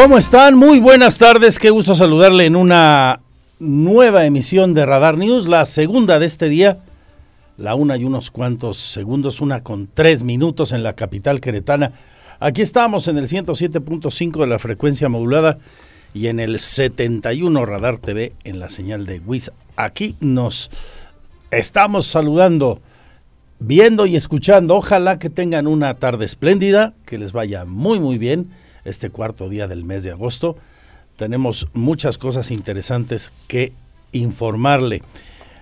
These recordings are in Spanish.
¿Cómo están? Muy buenas tardes, qué gusto saludarle en una nueva emisión de Radar News, la segunda de este día, la una y unos cuantos segundos, una con tres minutos en la capital queretana. Aquí estamos en el 107.5 de la frecuencia modulada y en el 71 Radar TV en la señal de WIS. Aquí nos estamos saludando, viendo y escuchando. Ojalá que tengan una tarde espléndida, que les vaya muy muy bien este cuarto día del mes de agosto. Tenemos muchas cosas interesantes que informarle.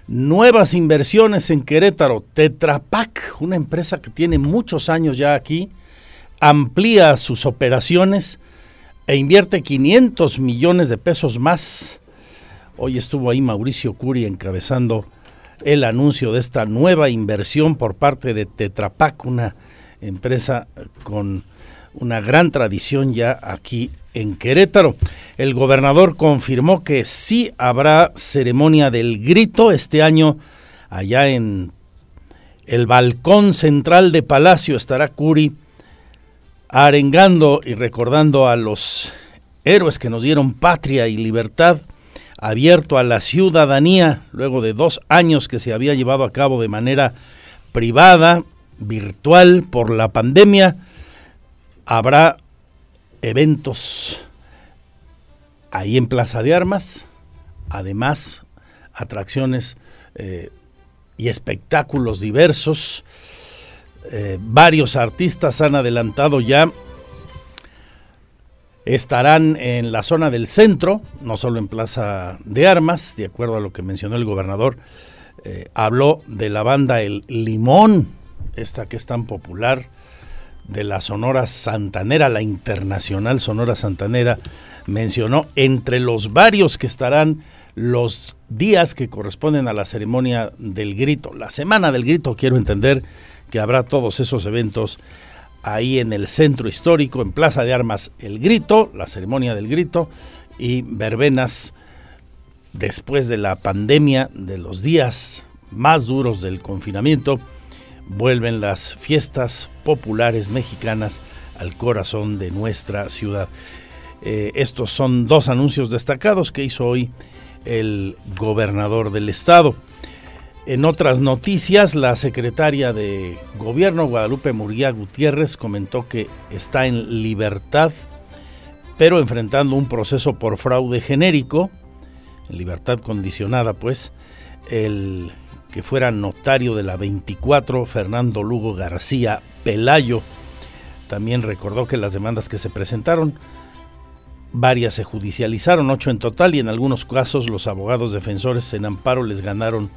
Nuevas inversiones en Querétaro. Tetra Pak, una empresa que tiene muchos años ya aquí, amplía sus operaciones e invierte 500 millones de pesos más. Hoy estuvo ahí Mauricio Curi encabezando el anuncio de esta nueva inversión por parte de Tetra Pak, una empresa con una gran tradición ya aquí en Querétaro. El gobernador confirmó que sí habrá ceremonia del grito este año allá en el balcón central de Palacio estará Curi arengando y recordando a los héroes que nos dieron patria y libertad, abierto a la ciudadanía luego de dos años que se había llevado a cabo de manera privada, virtual por la pandemia habrá eventos ahí en Plaza de Armas, además atracciones eh, y espectáculos diversos. Eh, varios artistas han adelantado ya, estarán en la zona del centro, no solo en Plaza de Armas, de acuerdo a lo que mencionó el gobernador, eh, habló de la banda El Limón, esta que es tan popular, de la Sonora Santanera, la Internacional Sonora Santanera, mencionó entre los varios que estarán los días que corresponden a la ceremonia del grito, la semana del grito, quiero entender que habrá todos esos eventos ahí en el centro histórico, en Plaza de Armas, el grito, la ceremonia del grito y verbenas después de la pandemia, de los días más duros del confinamiento vuelven las fiestas populares mexicanas al corazón de nuestra ciudad. Eh, estos son dos anuncios destacados que hizo hoy el gobernador del estado. En otras noticias, la secretaria de Gobierno, Guadalupe Murguía Gutiérrez, comentó que está en libertad, pero enfrentando un proceso por fraude genérico, en libertad condicionada, pues, el que fuera notario de la 24, Fernando Lugo García Pelayo. También recordó que las demandas que se presentaron, varias se judicializaron, ocho en total, y en algunos casos los abogados defensores en amparo les ganaron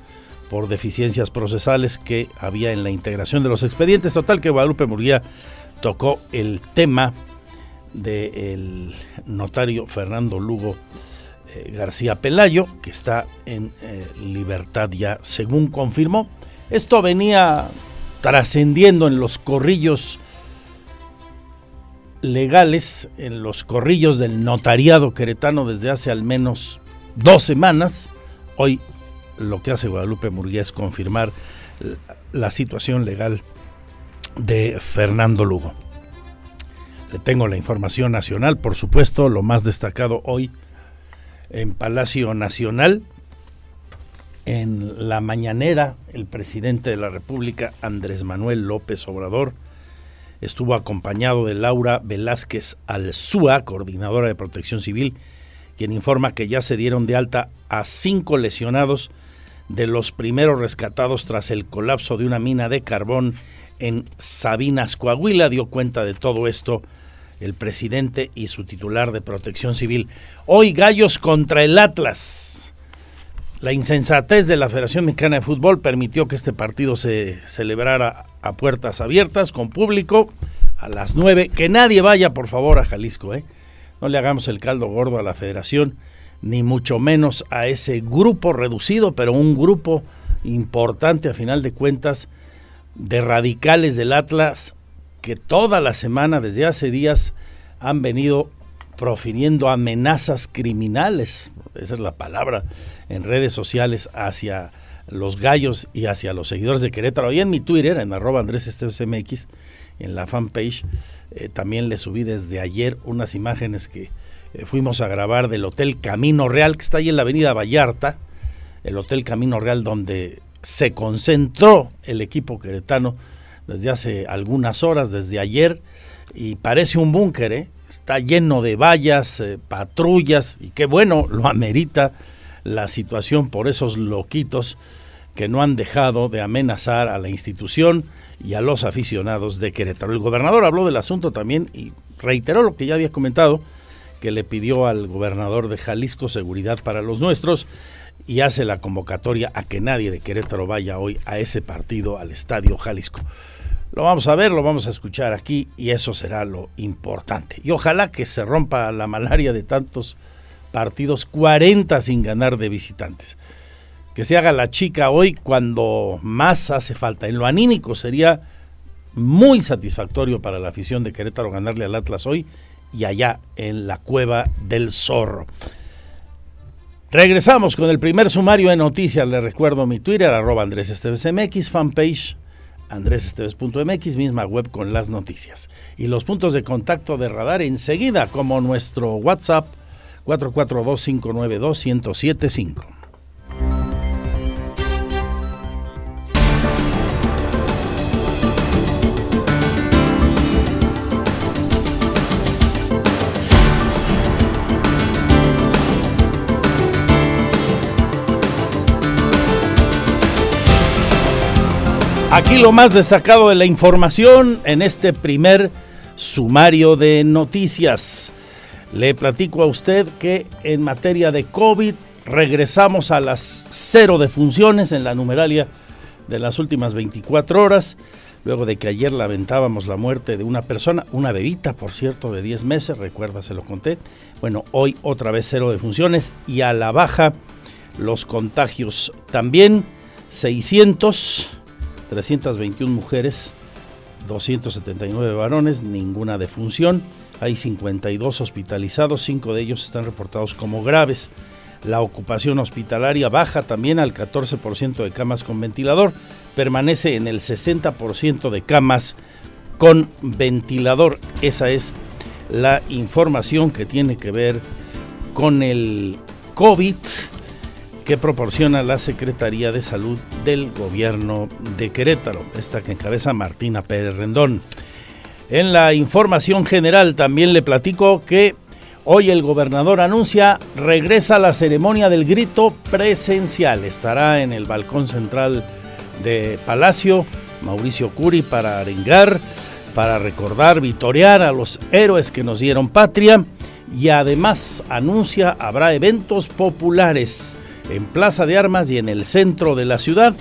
por deficiencias procesales que había en la integración de los expedientes. Total que Guadalupe Murguía tocó el tema del notario Fernando Lugo García Pelayo, que está en eh, libertad ya, según confirmó. Esto venía trascendiendo en los corrillos legales, en los corrillos del notariado queretano desde hace al menos dos semanas. Hoy lo que hace Guadalupe Murguía es confirmar la situación legal de Fernando Lugo. Le tengo la información nacional, por supuesto, lo más destacado hoy en Palacio Nacional. En la mañanera, el presidente de la República, Andrés Manuel López Obrador, estuvo acompañado de Laura Velázquez Alzúa, coordinadora de Protección Civil, quien informa que ya se dieron de alta a cinco lesionados de los primeros rescatados tras el colapso de una mina de carbón en Sabinas, Coahuila. Dio cuenta de todo esto el presidente y su titular de protección civil. Hoy Gallos contra el Atlas. La insensatez de la Federación Mexicana de Fútbol permitió que este partido se celebrara a puertas abiertas, con público, a las 9. Que nadie vaya, por favor, a Jalisco. ¿eh? No le hagamos el caldo gordo a la federación, ni mucho menos a ese grupo reducido, pero un grupo importante a final de cuentas de radicales del Atlas que toda la semana, desde hace días, han venido profiriendo amenazas criminales, esa es la palabra, en redes sociales hacia los gallos y hacia los seguidores de Querétaro. Y en mi Twitter, en arroba Andrés MX, en la fanpage. Eh, también le subí desde ayer unas imágenes que eh, fuimos a grabar del Hotel Camino Real, que está ahí en la avenida Vallarta, el Hotel Camino Real donde se concentró el equipo queretano desde hace algunas horas, desde ayer, y parece un búnker, ¿eh? está lleno de vallas, patrullas, y qué bueno, lo amerita la situación por esos loquitos que no han dejado de amenazar a la institución y a los aficionados de Querétaro. El gobernador habló del asunto también y reiteró lo que ya había comentado, que le pidió al gobernador de Jalisco seguridad para los nuestros y hace la convocatoria a que nadie de Querétaro vaya hoy a ese partido al Estadio Jalisco. Lo vamos a ver, lo vamos a escuchar aquí y eso será lo importante. Y ojalá que se rompa la malaria de tantos partidos, 40 sin ganar de visitantes que se haga la chica hoy cuando más hace falta. En lo anímico sería muy satisfactorio para la afición de Querétaro ganarle al Atlas hoy y allá en la cueva del zorro. Regresamos con el primer sumario de noticias. Le recuerdo mi Twitter, arroba Andrés fanpage andresesteves.mx, misma web con las noticias. Y los puntos de contacto de radar enseguida, como nuestro WhatsApp 442 592 1075 Aquí lo más destacado de la información en este primer sumario de noticias. Le platico a usted que en materia de COVID regresamos a las cero defunciones en la numeralia de las últimas 24 horas, luego de que ayer lamentábamos la muerte de una persona, una bebita, por cierto, de 10 meses, recuerda, se lo conté. Bueno, hoy otra vez cero defunciones y a la baja los contagios también, 600 321 mujeres, 279 varones, ninguna defunción. Hay 52 hospitalizados, 5 de ellos están reportados como graves. La ocupación hospitalaria baja también al 14% de camas con ventilador, permanece en el 60% de camas con ventilador. Esa es la información que tiene que ver con el COVID que proporciona la Secretaría de Salud del Gobierno de Querétaro, esta que encabeza Martina Pérez Rendón. En la información general también le platico que hoy el gobernador anuncia regresa a la ceremonia del grito presencial. Estará en el balcón central de Palacio Mauricio Curi para arengar, para recordar, vitorear a los héroes que nos dieron patria y además anuncia habrá eventos populares en Plaza de Armas y en el centro de la ciudad.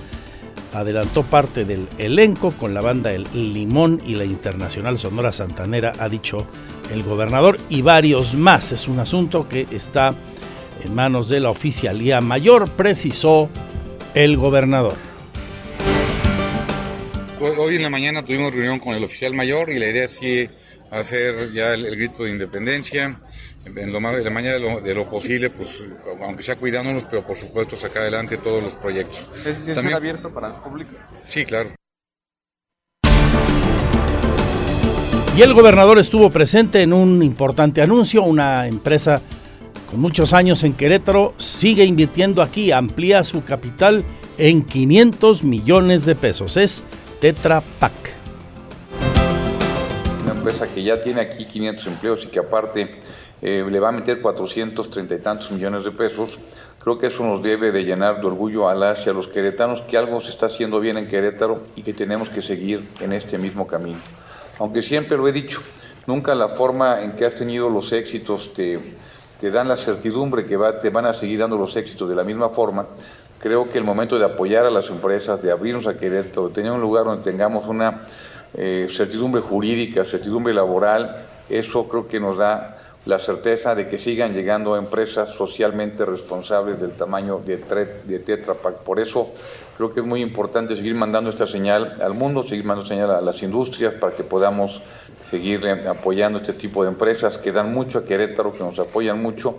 Adelantó parte del elenco con la banda El Limón y la Internacional Sonora Santanera, ha dicho el gobernador, y varios más. Es un asunto que está en manos de la oficialía mayor, precisó el gobernador. Hoy en la mañana tuvimos reunión con el oficial mayor y la idea es hacer ya el grito de independencia en lo más de la mañana de lo, posible, pues aunque sea cuidándonos, pero por supuesto sacar adelante todos los proyectos. ¿Es decir, abierto para el público? Sí, claro. Y el gobernador estuvo presente en un importante anuncio, una empresa con muchos años en Querétaro sigue invirtiendo aquí, amplía su capital en 500 millones de pesos. Es Tetra Pak. Una empresa que ya tiene aquí 500 empleos y que aparte eh, le va a meter 430 y tantos millones de pesos. Creo que eso nos debe de llenar de orgullo a las y a los queretanos que algo se está haciendo bien en Querétaro y que tenemos que seguir en este mismo camino. Aunque siempre lo he dicho, nunca la forma en que has tenido los éxitos te, te dan la certidumbre que va, te van a seguir dando los éxitos de la misma forma. Creo que el momento de apoyar a las empresas, de abrirnos a Querétaro, de tener un lugar donde tengamos una eh, certidumbre jurídica, certidumbre laboral, eso creo que nos da la certeza de que sigan llegando empresas socialmente responsables del tamaño de, de Tetra Pak. Por eso creo que es muy importante seguir mandando esta señal al mundo, seguir mandando señal a las industrias para que podamos seguir eh, apoyando este tipo de empresas que dan mucho a Querétaro, que nos apoyan mucho.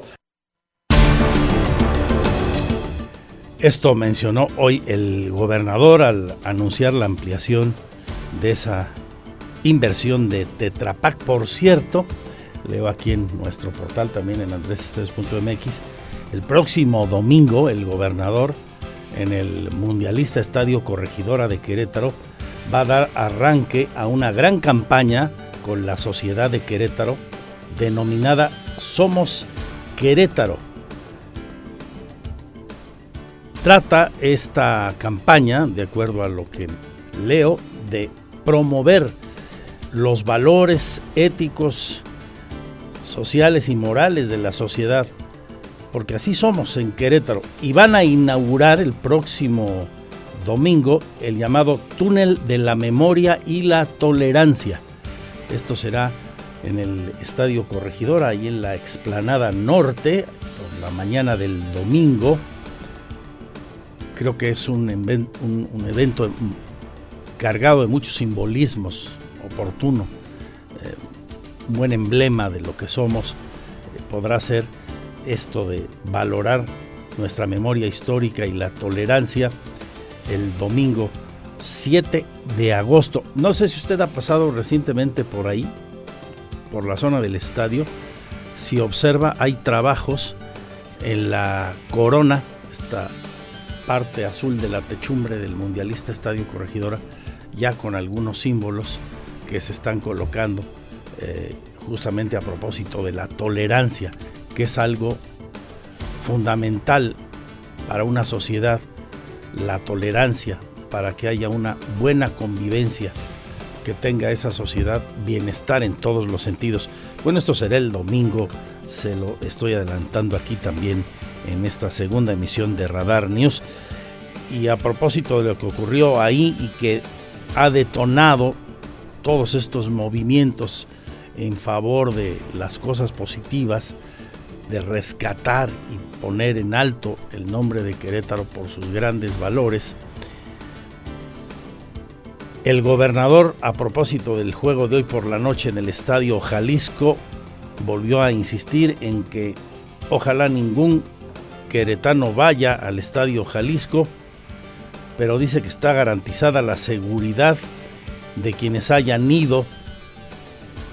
Esto mencionó hoy el gobernador al anunciar la ampliación de esa inversión de Tetrapac. Por cierto, leo aquí en nuestro portal también en andresesteves.mx, el próximo domingo el gobernador en el Mundialista Estadio Corregidora de Querétaro va a dar arranque a una gran campaña con la sociedad de Querétaro denominada Somos Querétaro. Trata esta campaña, de acuerdo a lo que leo, de promover los valores éticos, sociales y morales de la sociedad, porque así somos en Querétaro. Y van a inaugurar el próximo domingo el llamado Túnel de la Memoria y la Tolerancia. Esto será en el Estadio Corregidor, ahí en la explanada norte, por la mañana del domingo. Creo que es un, un, evento cargado de muchos simbolismos, oportuno, eh, un buen emblema de lo que somos. Eh, podrá ser esto de valorar nuestra memoria histórica y la tolerancia el domingo 7 de agosto. No sé si usted ha pasado recientemente por ahí, por la zona del estadio. Si observa, hay trabajos en la corona, esta parte azul de la techumbre del Mundialista Estadio Corregidora, ya con algunos símbolos que se están colocando eh, justamente a propósito de la tolerancia, que es algo fundamental para una sociedad la tolerancia para que haya una buena convivencia, que tenga esa sociedad bienestar en todos los sentidos. Bueno, esto será el domingo, se lo estoy adelantando aquí también en esta segunda emisión de Radar News. Y a propósito de lo que ocurrió ahí y que ha detonado todos estos movimientos en favor de las cosas positivas, de rescatar y poner en alto el nombre de Querétaro por sus grandes valores. El gobernador, a propósito del juego de hoy por la noche en el Estadio Jalisco, volvió a insistir en que ojalá ningún queretano vaya al Estadio Jalisco, pero dice que está garantizada la seguridad de quienes hayan ido.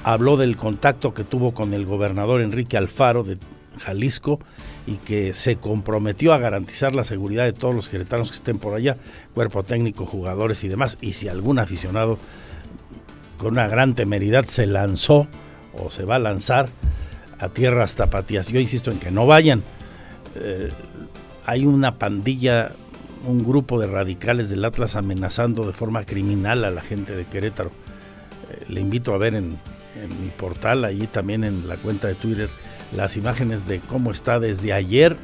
Habló del contacto que tuvo con el gobernador Enrique Alfaro de Jalisco y que se comprometió a garantizar la seguridad de todos los queretanos que estén por allá, cuerpo técnico, jugadores y demás. Y si algún aficionado con una gran temeridad se lanzó o se va a lanzar a tierras tapatías, yo insisto en que no vayan. Eh, hay una pandilla, un grupo de radicales del Atlas amenazando de forma criminal a la gente de Querétaro. Eh, le invito a ver en, en mi portal, allí también en la cuenta de Twitter, las imágenes de cómo está desde ayer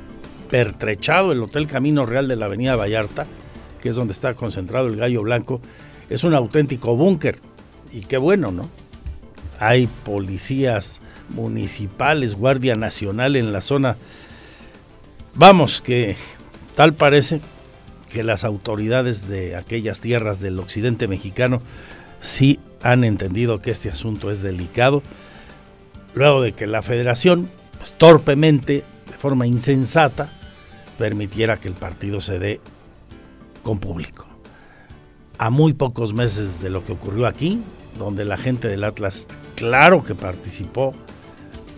pertrechado el Hotel Camino Real de la Avenida Vallarta, que es donde está concentrado el gallo blanco. Es un auténtico búnker. Y qué bueno, ¿no? Hay policías municipales, Guardia Nacional en la zona. Vamos, que tal parece que las autoridades de aquellas tierras del occidente mexicano sí han entendido que este asunto es delicado luego de que la federación, pues, torpemente, de forma insensata, permitiera que el partido se dé con público. A muy pocos meses de lo que ocurrió aquí, donde la gente del Atlas, claro que participó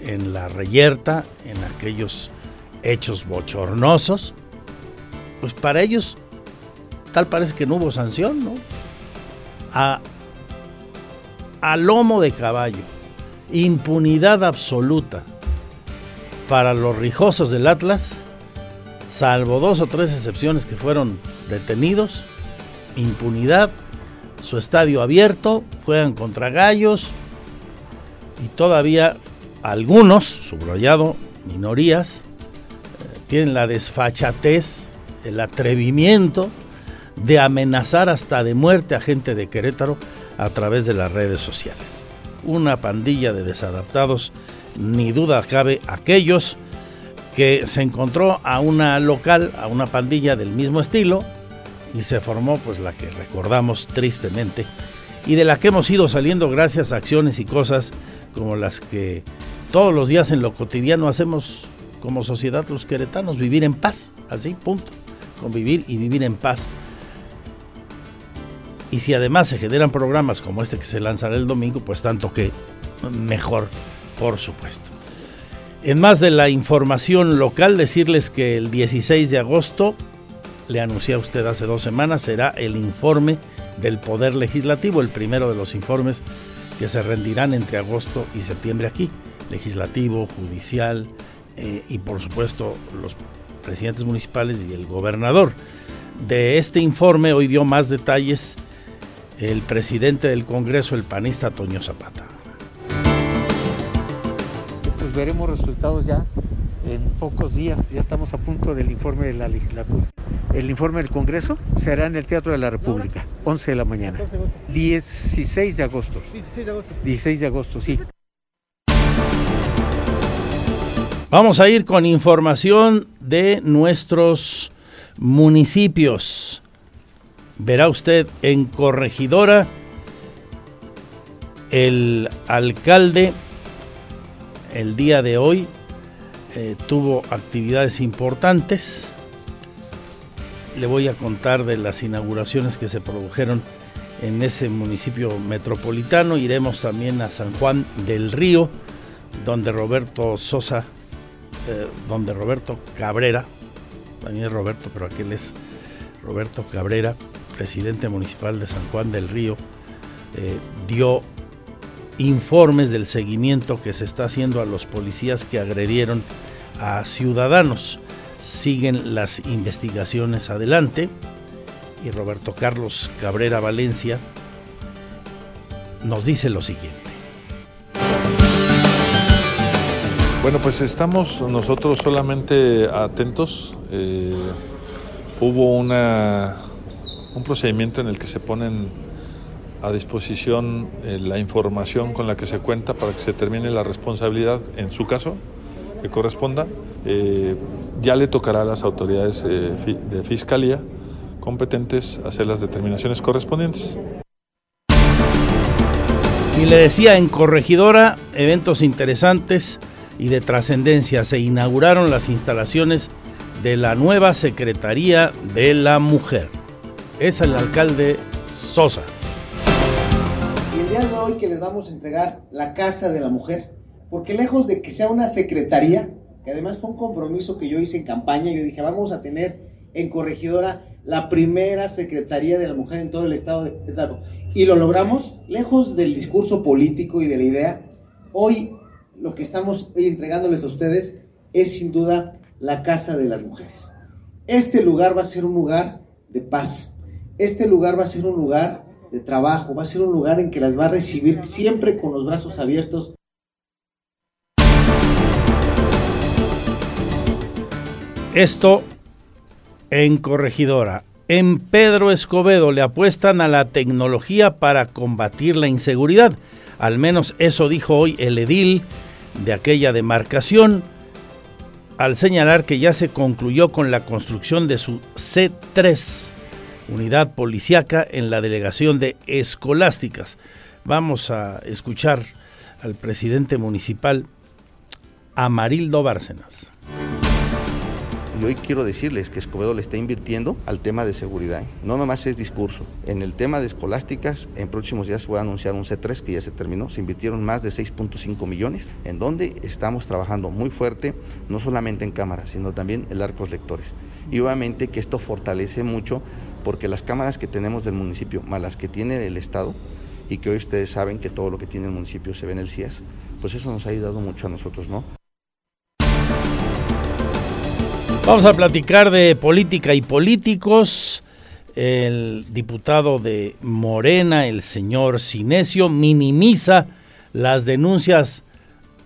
en la reyerta, en aquellos hechos bochornosos, pues para ellos tal parece que no hubo sanción, ¿no? A, a lomo de caballo. Impunidad absoluta. Para los rijosos del Atlas, salvo dos o tres excepciones que fueron detenidos, impunidad, su estadio abierto, juegan contra gallos y todavía algunos, subrayado, minorías, eh, tienen la desfachatez, el atrevimiento de amenazar hasta de muerte a gente de Querétaro a través de las redes sociales una pandilla de desadaptados, ni duda cabe aquellos que se encontró a una local, a una pandilla del mismo estilo y se formó pues la que recordamos tristemente y de la que hemos ido saliendo gracias a acciones y cosas como las que todos los días en lo cotidiano hacemos como sociedad los queretanos, vivir en paz, así, punto, convivir y vivir en paz. Y si además se generan programas como este que se lanzará el domingo, pues tanto que mejor, por supuesto. En más de la información local, decirles que el 16 de agosto, le anuncié a usted hace dos semanas, será el informe del Poder Legislativo, el primero de los informes que se rendirán entre agosto y septiembre aquí, legislativo, judicial eh, y por supuesto los presidentes municipales y el gobernador. De este informe hoy dio más detalles el presidente del Congreso, el panista Toño Zapata. Pues veremos resultados ya en pocos días, ya estamos a punto del informe de la legislatura. El informe del Congreso será en el Teatro de la República, 11 de la mañana. 16 de agosto. 16 de agosto. 16 de agosto, sí. Vamos a ir con información de nuestros municipios. Verá usted en Corregidora el alcalde el día de hoy eh, tuvo actividades importantes. Le voy a contar de las inauguraciones que se produjeron en ese municipio metropolitano. Iremos también a San Juan del Río, donde Roberto Sosa, eh, donde Roberto Cabrera, también es Roberto, pero aquel es Roberto Cabrera, presidente municipal de San Juan del Río, eh, dio informes del seguimiento que se está haciendo a los policías que agredieron a ciudadanos. Siguen las investigaciones adelante y Roberto Carlos Cabrera Valencia nos dice lo siguiente. Bueno, pues estamos nosotros solamente atentos. Eh, hubo una, un procedimiento en el que se ponen a disposición eh, la información con la que se cuenta para que se termine la responsabilidad, en su caso, que corresponda. Eh, ya le tocará a las autoridades de fiscalía competentes hacer las determinaciones correspondientes. Y le decía en Corregidora, eventos interesantes y de trascendencia. Se inauguraron las instalaciones de la nueva Secretaría de la Mujer. Es el alcalde Sosa. Y el día de hoy que les vamos a entregar la Casa de la Mujer, porque lejos de que sea una secretaría, que además fue un compromiso que yo hice en campaña, yo dije, vamos a tener en Corregidora la primera Secretaría de la Mujer en todo el estado de Hidalgo. Y lo logramos, lejos del discurso político y de la idea. Hoy lo que estamos entregándoles a ustedes es sin duda la Casa de las Mujeres. Este lugar va a ser un lugar de paz. Este lugar va a ser un lugar de trabajo, va a ser un lugar en que las va a recibir siempre con los brazos abiertos. Esto en Corregidora. En Pedro Escobedo le apuestan a la tecnología para combatir la inseguridad. Al menos eso dijo hoy el edil de aquella demarcación al señalar que ya se concluyó con la construcción de su C3, unidad policiaca en la delegación de Escolásticas. Vamos a escuchar al presidente municipal Amarildo Bárcenas. Y hoy quiero decirles que Escobedo le está invirtiendo al tema de seguridad. No nomás es discurso. En el tema de escolásticas, en próximos días se va a anunciar un C3 que ya se terminó. Se invirtieron más de 6.5 millones, en donde estamos trabajando muy fuerte, no solamente en cámaras, sino también en arcos lectores. Y obviamente que esto fortalece mucho porque las cámaras que tenemos del municipio, más las que tiene el Estado, y que hoy ustedes saben que todo lo que tiene el municipio se ve en el CIAS, pues eso nos ha ayudado mucho a nosotros, ¿no? Vamos a platicar de política y políticos. El diputado de Morena, el señor Sinesio, minimiza las denuncias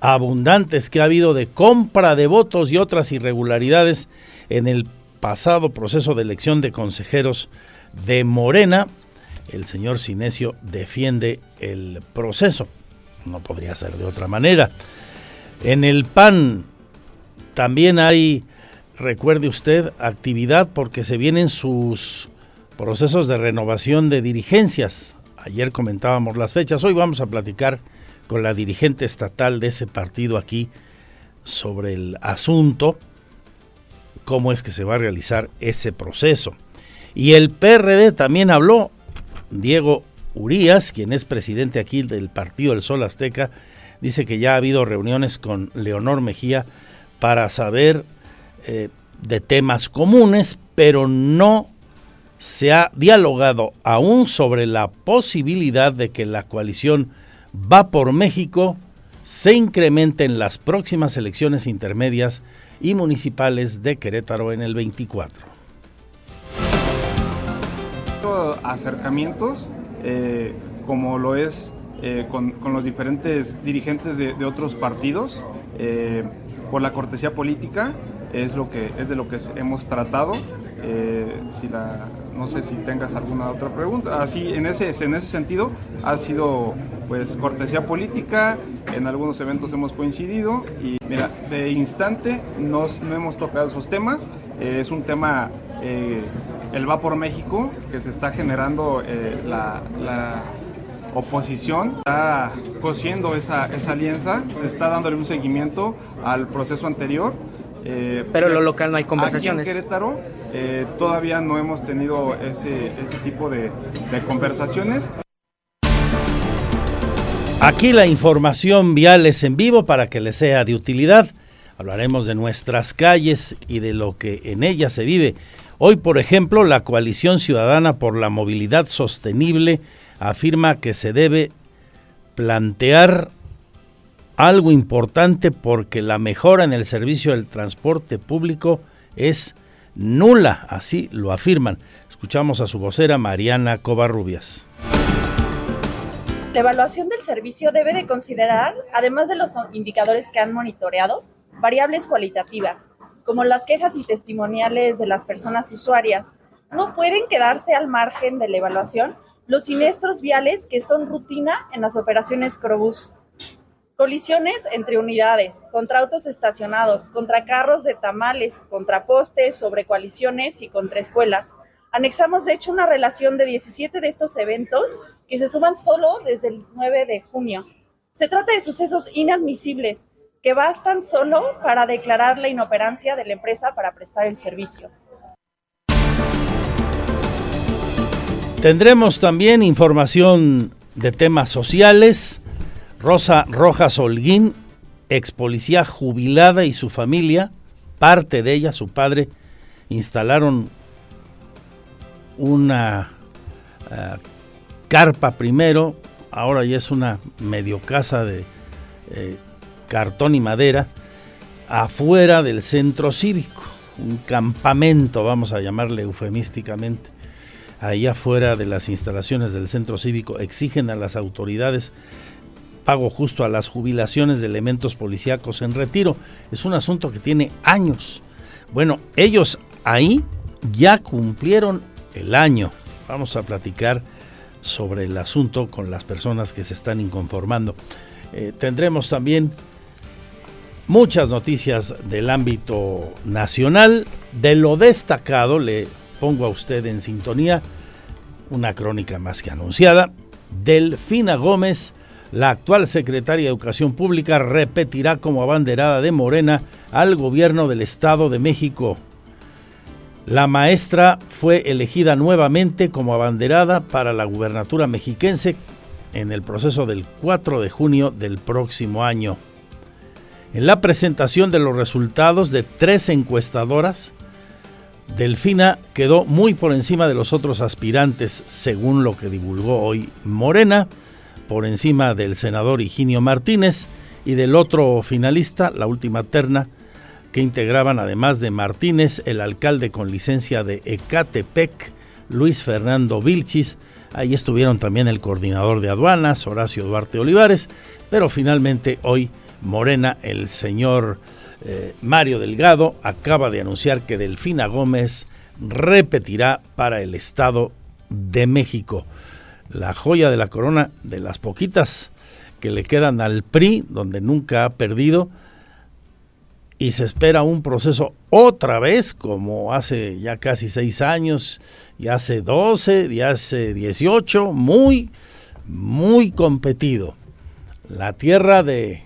abundantes que ha habido de compra de votos y otras irregularidades en el pasado proceso de elección de consejeros de Morena. El señor Sinesio defiende el proceso. No podría ser de otra manera. En el PAN también hay recuerde usted, actividad porque se vienen sus procesos de renovación de dirigencias. Ayer comentábamos las fechas, hoy vamos a platicar con la dirigente estatal de ese partido aquí sobre el asunto, cómo es que se va a realizar ese proceso. Y el PRD también habló Diego Urías, quien es presidente aquí del Partido del Sol Azteca, dice que ya ha habido reuniones con Leonor Mejía para saber eh, de temas comunes, pero no se ha dialogado aún sobre la posibilidad de que la coalición Va por México se incremente en las próximas elecciones intermedias y municipales de Querétaro en el 24. Acercamientos, eh, como lo es eh, con, los diferentes dirigentes de, otros partidos, eh, por la cortesía política, es, lo que, es de lo que hemos tratado. si la, no sé si tengas alguna otra pregunta. Así, en ese, en ese sentido, ha sido pues cortesía política, en algunos eventos hemos coincidido y mira, de instante nos, no hemos tocado esos temas. Eh, es un tema, eh, el va por México, que se está generando eh, la, oposición, está cosiendo esa, esa alianza, se está dándole un seguimiento al proceso anterior pero lo local no hay conversaciones. Aquí en Querétaro todavía no hemos tenido ese, ese tipo de, de, conversaciones. Aquí la información vial es en vivo para que le sea de utilidad. Hablaremos de nuestras calles y de lo que en ellas se vive. Hoy, por ejemplo, la Coalición Ciudadana por la Movilidad Sostenible afirma que se debe plantear algo importante porque la mejora en el servicio del transporte público es nula, así lo afirman. Escuchamos a su vocera Mariana Covarrubias. La evaluación del servicio debe de considerar, además de los indicadores que han monitoreado, variables cualitativas, como las quejas y testimoniales de las personas usuarias. No pueden quedarse al margen de la evaluación los siniestros viales que son rutina en las operaciones Crobús. Colisiones entre unidades, contra autos estacionados, contra carros de tamales, contra postes, sobre coaliciones y contra escuelas. Anexamos, de hecho, una relación de 17 de estos eventos que se suman solo desde el 9 de junio. Se trata de sucesos inadmisibles que bastan solo para declarar la inoperancia de la empresa para prestar el servicio. Tendremos también información de temas sociales. Rosa Rojas Holguín, ex policía jubilada y su familia, parte de ella, su padre, instalaron una eh, carpa primero, ahora ya es una medio casa de eh, cartón y madera, afuera del centro cívico, un campamento, vamos a llamarle eufemísticamente. Ahí afuera de las instalaciones del centro cívico exigen a las autoridades pago justo a las jubilaciones de elementos policíacos en retiro. Es un asunto que tiene años. Bueno, ellos ahí ya cumplieron el año. Vamos a platicar sobre el asunto con las personas que se están inconformando. Eh, tendremos también muchas noticias del ámbito nacional. De lo destacado, le pongo a usted en sintonía una crónica más que anunciada. Delfina Gómez, la actual secretaria de Educación Pública, repetirá como abanderada de Morena al gobierno del Estado de México. La maestra fue elegida nuevamente como abanderada para la gubernatura mexiquense en el proceso del 4 de junio del próximo año. En la presentación de los resultados de tres encuestadoras, Delfina quedó muy por encima de los otros aspirantes, según lo que divulgó hoy Morena, por encima del senador Higinio Martínez y del otro finalista, la última terna, que integraban además de Martínez, el alcalde con licencia de Ecatepec, Luis Fernando Vilchis, ahí estuvieron también el coordinador de aduanas, Horacio Duarte Olivares, pero finalmente hoy Morena, el señor eh, Mario Delgado, acaba de anunciar que Delfina Gómez repetirá para el Estado de México. La joya de la corona de las poquitas que le quedan al PRI, donde nunca ha perdido, y se espera un proceso otra vez como hace ya casi seis años, y hace 12, y hace 18, muy, muy competido. La tierra de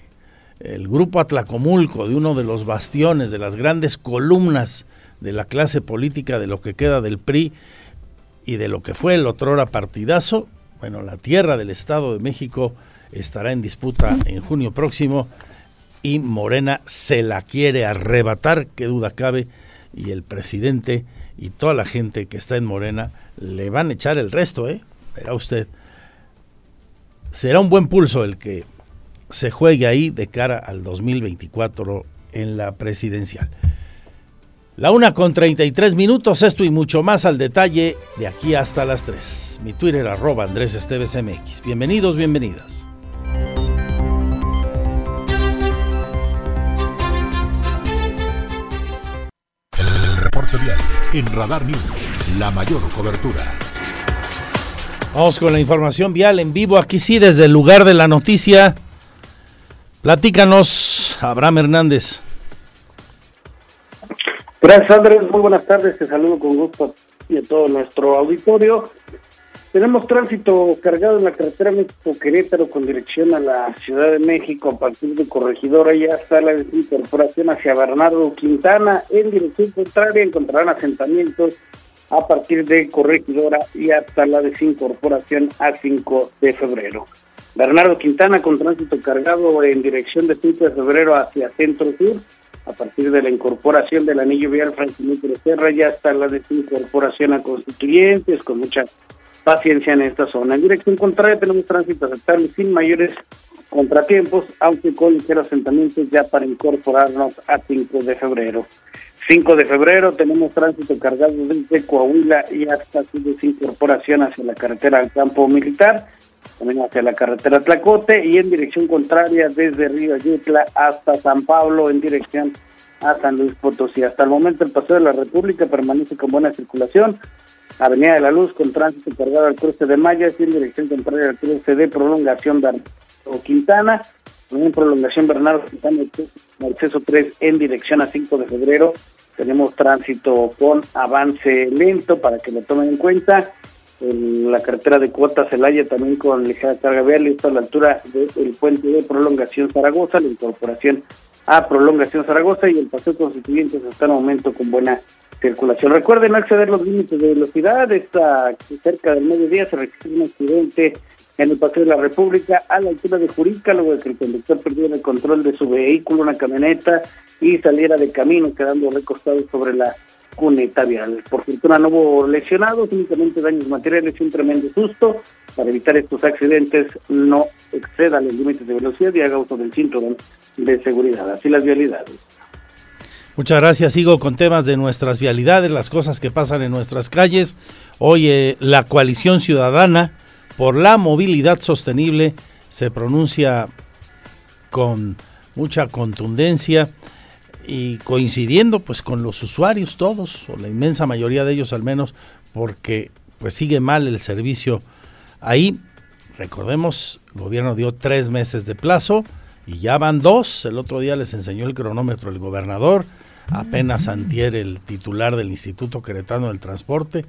el grupo Atlacomulco, de uno de los bastiones, de las grandes columnas de la clase política de lo que queda del PRI, y de lo que fue el otrora partidazo, bueno, la tierra del Estado de México estará en disputa en junio próximo y Morena se la quiere arrebatar, qué duda cabe, y el presidente y toda la gente que está en Morena le van a echar el resto, ¿eh? Verá usted. Será un buen pulso el que se juegue ahí de cara al 2024 en la presidencial. La una con 33 minutos, esto y mucho más al detalle de aquí hasta las 3. Mi Twitter arroba Andrés Esteves MX. Bienvenidos, bienvenidas. El reporte vial en Radar News, la mayor cobertura. Vamos con la información vial en vivo, aquí sí, desde el lugar de la noticia. Platícanos, Abraham Hernández. Gracias Andrés, muy buenas tardes, te saludo con gusto y a todo nuestro auditorio. Tenemos tránsito cargado en la carretera México-Querétaro con dirección a la Ciudad de México a partir de Corregidora y hasta la incorporación hacia Bernardo Quintana. En dirección contraria encontrarán asentamientos a partir de Corregidora y hasta la desincorporación a 5 de febrero. Bernardo Quintana con tránsito cargado en dirección de 5 de febrero hacia Centro Sur a partir de la incorporación del anillo vial Francisco Serra ya está la desincorporación a constituyentes con mucha paciencia en esta zona. En dirección contraria tenemos tránsito aceptable sin mayores contratiempos, aunque con ligeros asentamientos ya para incorporarnos a 5 de febrero. 5 de febrero tenemos tránsito cargado desde Coahuila y hasta su desincorporación hacia la carretera al campo militar también hacia la carretera Tlacote y en dirección contraria desde Río Yutla hasta San Pablo en dirección a San Luis Potosí. Hasta el momento el Paseo de la República permanece con buena circulación. Avenida de la Luz con tránsito cargado al cruce de Mayas y en dirección contraria al cruce de prolongación Bernardo Quintana. En prolongación Bernardo Quintana, acceso 3 en dirección a 5 de febrero. Tenemos tránsito con avance lento para que lo tomen en cuenta la carretera de Cuota Celaya también con ligera carga vial, esto a la altura del puente de prolongación Zaragoza, la incorporación a prolongación Zaragoza y el paseo constituyentes hasta el momento con buena circulación. Recuerden acceder los límites de velocidad, está cerca del mediodía se registra un accidente en el paseo de la República a la altura de Jurica, luego de que el conductor perdió el control de su vehículo, una camioneta, y saliera de camino quedando recostado sobre la cuneta vial. Por fortuna no hubo lesionados, únicamente daños materiales y un tremendo susto. Para evitar estos accidentes, no exceda los límites de velocidad y haga uso del cinturón de seguridad. Así las vialidades. Muchas gracias. Sigo con temas de nuestras vialidades, las cosas que pasan en nuestras calles. Hoy la coalición ciudadana por la movilidad sostenible se pronuncia con mucha contundencia y coincidiendo pues con los usuarios todos, o la inmensa mayoría de ellos al menos, porque pues sigue mal el servicio ahí. Recordemos, el gobierno dio tres meses de plazo y ya van dos. El otro día les enseñó el cronómetro el gobernador, apenas antier el titular del Instituto Queretano del Transporte.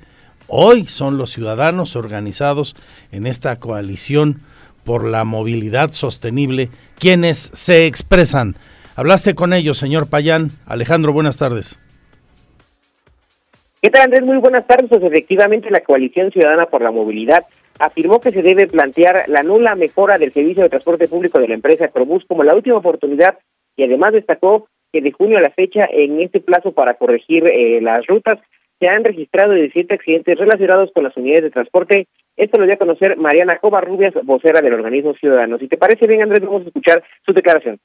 Hoy son los ciudadanos organizados en esta coalición por la movilidad sostenible quienes se expresan Hablaste con ellos, señor Payán. Alejandro, buenas tardes. ¿Qué tal, Andrés? Muy buenas tardes. Pues efectivamente, la Coalición Ciudadana por la Movilidad afirmó que se debe plantear la nula mejora del servicio de transporte público de la empresa Probus como la última oportunidad y además destacó que de junio a la fecha, en este plazo para corregir eh, las rutas, se han registrado 17 accidentes relacionados con las unidades de transporte. Esto lo dio a conocer Mariana Covarrubias, vocera del organismo Ciudadanos. Si te parece bien, Andrés, vamos a escuchar su declaración.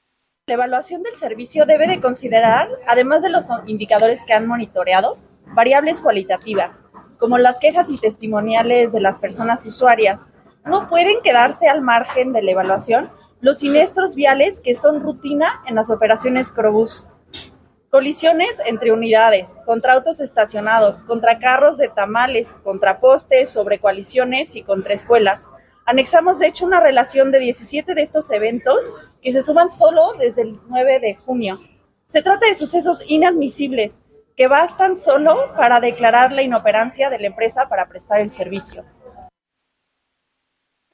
La evaluación del servicio debe de considerar, además de los indicadores que han monitoreado, variables cualitativas, como las quejas y testimoniales de las personas usuarias. No pueden quedarse al margen de la evaluación los siniestros viales que son rutina en las operaciones Crobús. Colisiones entre unidades, contra autos estacionados, contra carros de tamales, contra postes, sobre coaliciones y contra escuelas Anexamos, de hecho, una relación de 17 de estos eventos que se suman solo desde el 9 de junio. Se trata de sucesos inadmisibles que bastan solo para declarar la inoperancia de la empresa para prestar el servicio.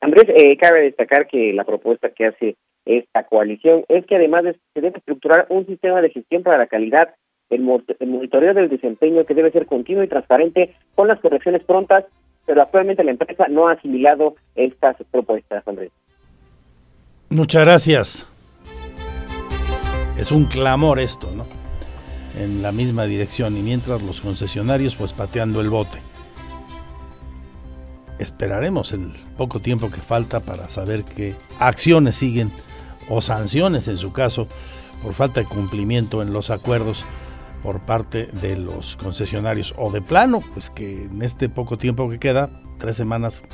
Andrés, eh, cabe destacar que la propuesta que hace esta coalición es que además de, se debe estructurar un sistema de gestión para la calidad, el, el monitoreo del desempeño que debe ser continuo y transparente con las correcciones prontas pero actualmente la empresa no ha asimilado estas propuestas, Andrés. Muchas gracias. Es un clamor esto, ¿no? En la misma dirección y mientras los concesionarios pues pateando el bote. Esperaremos el poco tiempo que falta para saber qué acciones siguen o sanciones en su caso por falta de cumplimiento en los acuerdos por parte de los concesionarios o de plano, pues que en este poco tiempo que queda, tres semanas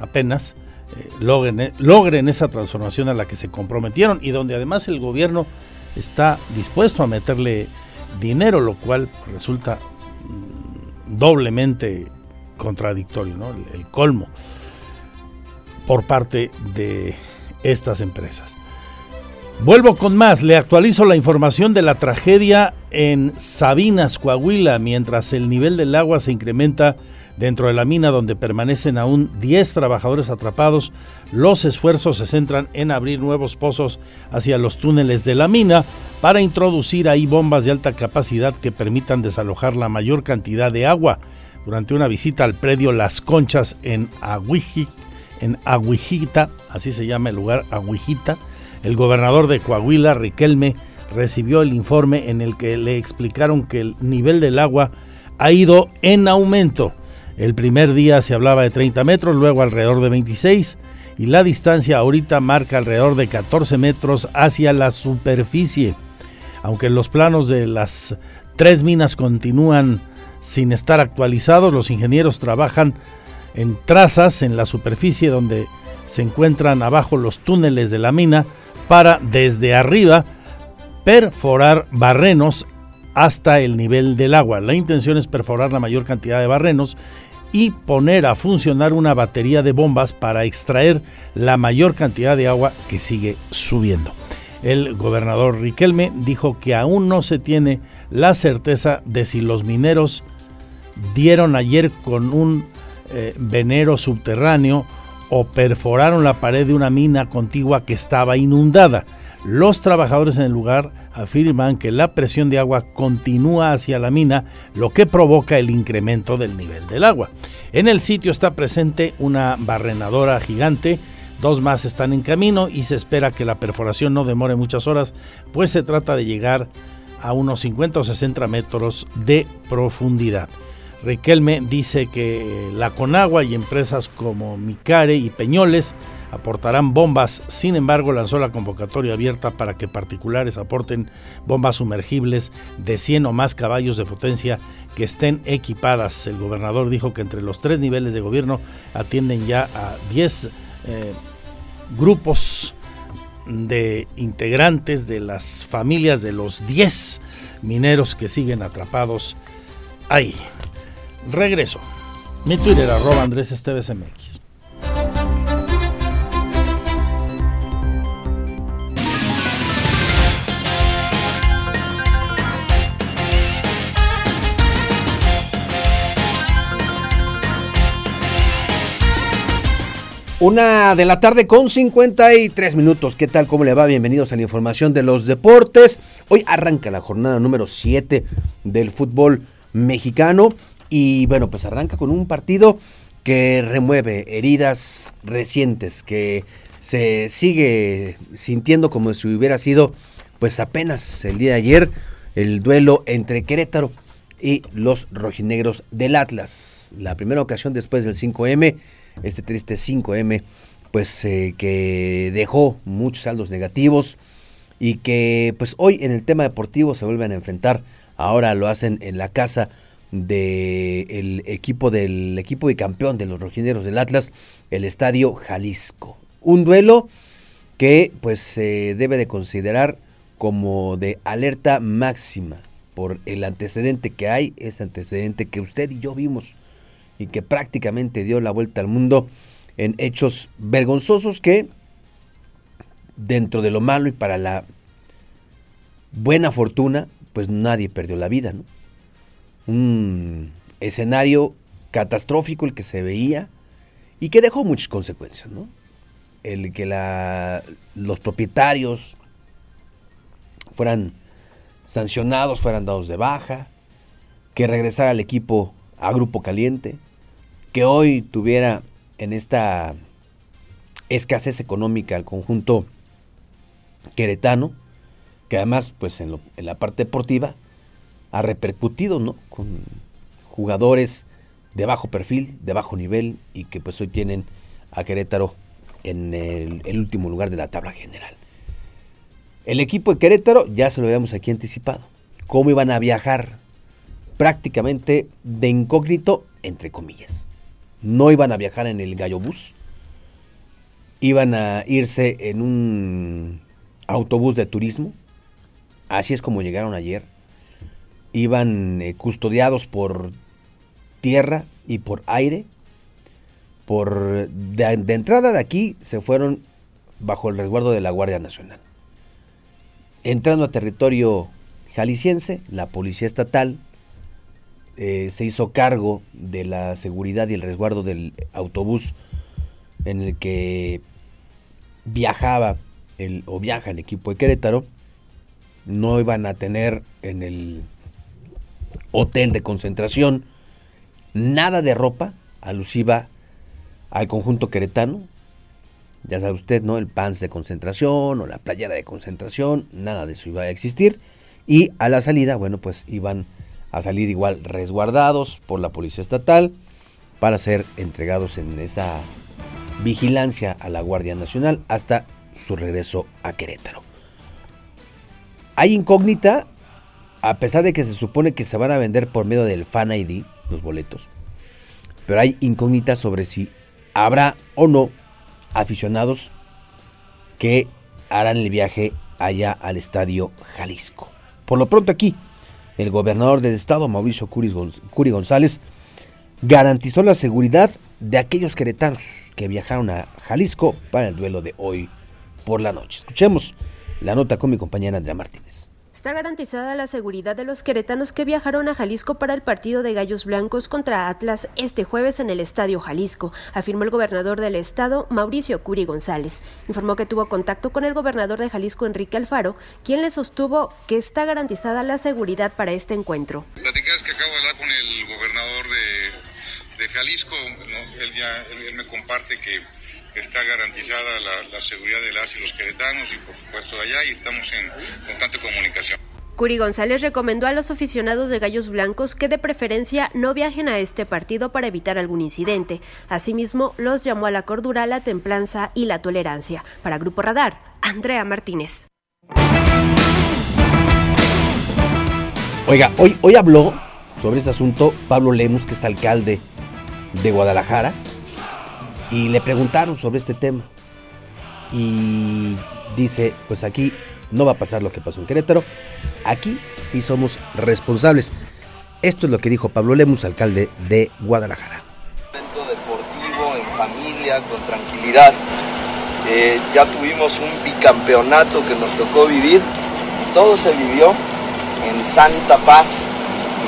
apenas, eh, logren, eh, logren esa transformación a la que se comprometieron y donde además el gobierno está dispuesto a meterle dinero, lo cual resulta mm, doblemente contradictorio, ¿no? el colmo por parte de estas empresas. Vuelvo con más, le actualizo la información de la tragedia en Sabinas, Coahuila, mientras el nivel del agua se incrementa dentro de la mina donde permanecen aún 10 trabajadores atrapados, los esfuerzos se centran en abrir nuevos pozos hacia los túneles de la mina para introducir ahí bombas de alta capacidad que permitan desalojar la mayor cantidad de agua. Durante una visita al predio Las Conchas en en Aguijita, así se llama el lugar, Aguijita, el gobernador de Coahuila, Riquelme, recibió el informe en el que le explicaron que el nivel del agua ha ido en aumento. El primer día se hablaba de 30 metros, luego alrededor de 26 y la distancia ahorita marca alrededor de 14 metros hacia la superficie. Aunque los planos de las tres minas continúan sin estar actualizados, los ingenieros trabajan en trazas en la superficie donde se encuentran abajo los túneles de la mina para desde arriba perforar barrenos hasta el nivel del agua. La intención es perforar la mayor cantidad de barrenos y poner a funcionar una batería de bombas para extraer la mayor cantidad de agua que sigue subiendo. El gobernador Riquelme dijo que aún no se tiene la certeza de si los mineros dieron ayer con un eh, venero subterráneo o perforaron la pared de una mina contigua que estaba inundada. Los trabajadores en el lugar afirman que la presión de agua continúa hacia la mina, lo que provoca el incremento del nivel del agua. En el sitio está presente una barrenadora gigante, dos más están en camino y se espera que la perforación no demore muchas horas, pues se trata de llegar a unos 50 o 60 metros de profundidad. Riquelme dice que la Conagua y empresas como Micare y Peñoles aportarán bombas, sin embargo lanzó la convocatoria abierta para que particulares aporten bombas sumergibles de 100 o más caballos de potencia que estén equipadas. El gobernador dijo que entre los tres niveles de gobierno atienden ya a 10 eh, grupos de integrantes de las familias de los 10 mineros que siguen atrapados ahí. Regreso. Mi Twitter, arroba Andrés MX. Una de la tarde con 53 minutos. ¿Qué tal? ¿Cómo le va? Bienvenidos a la información de los deportes. Hoy arranca la jornada número 7 del fútbol mexicano. Y bueno, pues arranca con un partido que remueve heridas recientes, que se sigue sintiendo como si hubiera sido pues apenas el día de ayer el duelo entre Querétaro y los rojinegros del Atlas. La primera ocasión después del 5M, este triste 5M, pues eh, que dejó muchos saldos negativos y que pues hoy en el tema deportivo se vuelven a enfrentar. Ahora lo hacen en la casa del equipo del equipo de campeón de los rojineros del Atlas, el Estadio Jalisco. Un duelo que pues se debe de considerar como de alerta máxima por el antecedente que hay, ese antecedente que usted y yo vimos y que prácticamente dio la vuelta al mundo en hechos vergonzosos que dentro de lo malo y para la buena fortuna, pues nadie perdió la vida, ¿no? Un escenario catastrófico el que se veía y que dejó muchas consecuencias. El que la, los propietarios fueran sancionados, fueran dados de baja, que regresara el equipo a grupo caliente, que hoy tuviera en esta escasez económica el conjunto queretano, que además, pues en la parte deportiva, ha repercutido, ¿no? Con jugadores de bajo perfil, de bajo nivel, y que pues hoy tienen a Querétaro en el, último lugar de la tabla general. El equipo de Querétaro, ya se lo habíamos aquí anticipado, cómo iban a viajar prácticamente de incógnito, entre comillas. No iban a viajar en el Gallo Bus, iban a irse en un autobús de turismo, así es como llegaron ayer. Iban eh, custodiados por tierra y por aire. Por de, entrada de aquí se fueron bajo el resguardo de la Guardia Nacional. Entrando a territorio jalisciense, la Policía Estatal eh, se hizo cargo de la seguridad y el resguardo del autobús en el que viajaba el, o viaja el equipo de Querétaro. No iban a tener en el hotel de concentración nada de ropa alusiva al conjunto queretano. Ya sabe usted, ¿no? El pants de concentración o la playera de concentración, nada de eso iba a existir. Y a la salida, bueno, pues iban a salir igual resguardados por la Policía Estatal para ser entregados en esa vigilancia a la Guardia Nacional hasta su regreso a Querétaro. Hay incógnita, a pesar de que se supone que se van a vender por medio del Fan ID, los boletos, pero hay incógnita sobre si habrá o no aficionados que harán el viaje allá al Estadio Jalisco. Por lo pronto aquí, el gobernador del estado, Mauricio Curi González, garantizó la seguridad de aquellos queretanos que viajaron a Jalisco para el duelo de hoy por la noche. Escuchemos la nota con mi compañera Andrea Martínez. Está garantizada la seguridad de los queretanos que viajaron a Jalisco para el partido de Gallos Blancos contra Atlas este jueves en el Estadio Jalisco, afirmó el gobernador del estado, Mauricio Curi González. Informó que tuvo contacto con el gobernador de Jalisco, Enrique Alfaro, quien le sostuvo que está garantizada la seguridad para este encuentro. Que acabo de hablar con el gobernador de, Jalisco, él ya él me comparte que está garantizada la, la seguridad de las y los queretanos y por supuesto de allá y estamos en constante comunicación. Curi González recomendó a los aficionados de Gallos Blancos que de preferencia no viajen a este partido para evitar algún incidente. Asimismo, los llamó a la cordura, la templanza y la tolerancia. Para Grupo Radar, Andrea Martínez. Oiga, hoy, hoy habló sobre este asunto Pablo Lemus, que es alcalde de Guadalajara, y le preguntaron sobre este tema. Y dice, pues aquí no va a pasar lo que pasó en Querétaro, aquí sí somos responsables. Esto es lo que dijo Pablo Lemus, alcalde de Guadalajara. deportivo, en familia, con tranquilidad. Eh, ya tuvimos un bicampeonato que nos tocó vivir y todo se vivió en santa paz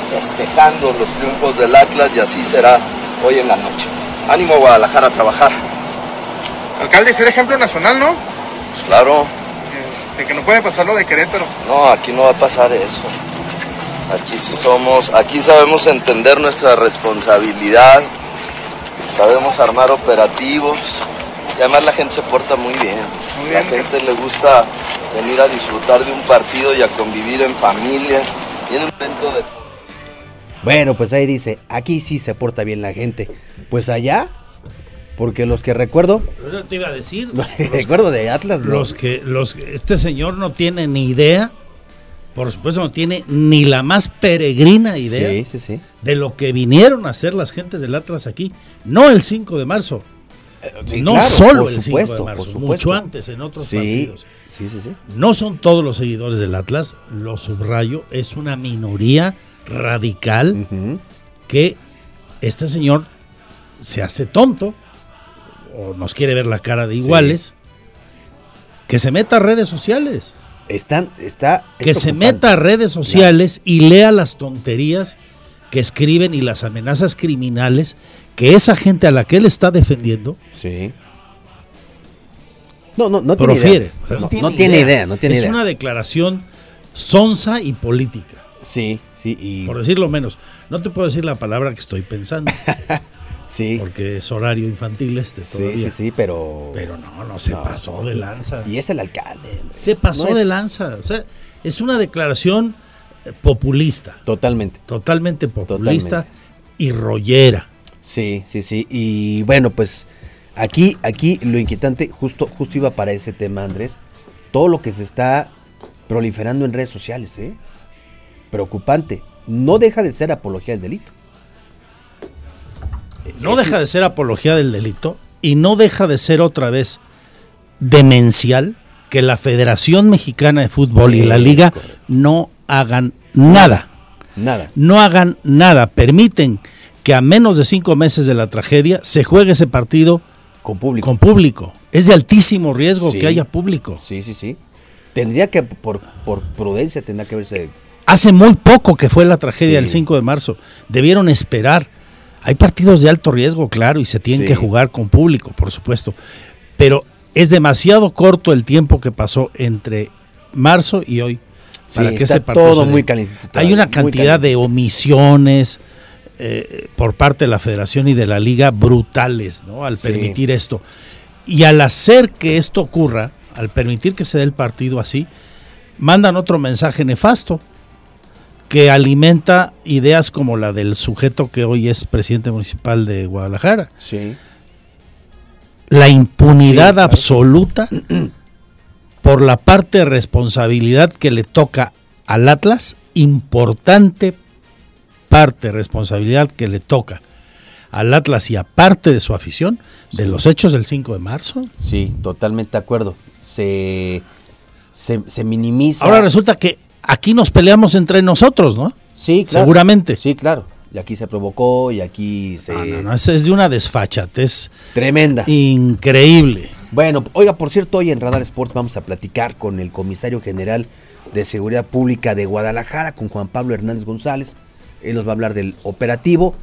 festejando los triunfos del Atlas y así será hoy en la noche. Ánimo Guadalajara a trabajar. Alcalde, ser ejemplo nacional, ¿no? Pues claro, De que no puede pasar lo de Querétaro. no, aquí no va a pasar eso. Aquí sí somos, aquí sabemos entender nuestra responsabilidad, sabemos armar operativos y además la gente se porta muy bien. Muy La bien. gente le gusta venir a disfrutar de un partido y a convivir en familia y en un evento de Bueno, pues ahí dice, aquí sí se porta bien la gente. Pues allá, porque los que recuerdo, Eso te iba a decir. recuerdo de Atlas, ¿no? Los que, los, este señor no tiene ni idea, por supuesto no tiene ni la más peregrina idea Sí, sí, sí. de lo que vinieron a hacer las gentes del Atlas aquí. No el 5 de marzo. sí, no claro, solo el 5 supuesto, de por marzo, mucho antes en otros Sí, partidos. Sí, sí, sí. No son todos los seguidores del Atlas, lo subrayo, es una minoría radical que este señor se hace tonto o nos quiere ver la cara de Sí. iguales, que se meta a redes sociales. Están, está que se meta a redes sociales y lea las tonterías que escriben y las amenazas criminales que esa gente a la que él está defendiendo Sí. No, no, no tiene profiere. idea. No, no tiene idea, no tiene es idea. una declaración sonsa y política. Sí, sí, y Por decirlo menos. No te puedo decir la palabra que estoy pensando. Sí. Porque es horario infantil este todavía. Sí, sí, sí, pero. Pero no, no se pasó de lanza. Y es el alcalde. Se pasó No de es- lanza. O sea, es una declaración eh, populista. Totalmente. Totalmente populista Totalmente. y rollera. Sí, sí, sí. Y bueno, pues aquí, aquí lo inquietante, justo, justo iba para ese tema, Andrés. Todo lo que se está proliferando en redes sociales, ¿eh? Preocupante. No deja de ser apología del delito. No Es- deja de ser apología del delito y no deja de ser otra vez demencial que la Federación Mexicana de Fútbol y la Es Liga no hagan nada. Nada. No hagan nada. Permiten que a menos de cinco meses de la tragedia se juegue ese partido con público. Con público. Es de altísimo riesgo Sí. que haya público. Sí, sí, sí. Tendría que, por, por prudencia, tendría que verse. Hace muy poco que fue la tragedia Sí. del 5 de marzo. Debieron esperar. Hay partidos de alto riesgo, claro, y se tienen Sí. que jugar con público, por supuesto. Pero es demasiado corto el tiempo que pasó entre marzo y hoy Sí, para que está ese partido todo se muy Hay una cantidad de omisiones eh, por parte de la Federación y de la Liga brutales, ¿no? Al Sí. permitir esto. Y al hacer que esto ocurra, al permitir que se dé el partido así, mandan otro mensaje nefasto que alimenta ideas como la del sujeto que hoy es presidente municipal de Guadalajara. Sí. La impunidad Sí, claro. absoluta por la parte de responsabilidad que le toca al Atlas, importante parte de responsabilidad que le toca al Atlas y aparte de su afición, de los hechos del 5 de marzo. Sí, totalmente de acuerdo. Se, se, se minimiza. Ahora resulta que aquí nos peleamos entre nosotros, ¿no? Sí, claro. Seguramente. Sí, claro. Y aquí se provocó y aquí se. No, no, no, es, de una desfachatez Tremenda. increíble. Bueno, oiga, por cierto, hoy en Radar Sports vamos a platicar con el comisario general de Seguridad Pública de Guadalajara, con Juan Pablo Hernández González. Él nos va a hablar del operativo,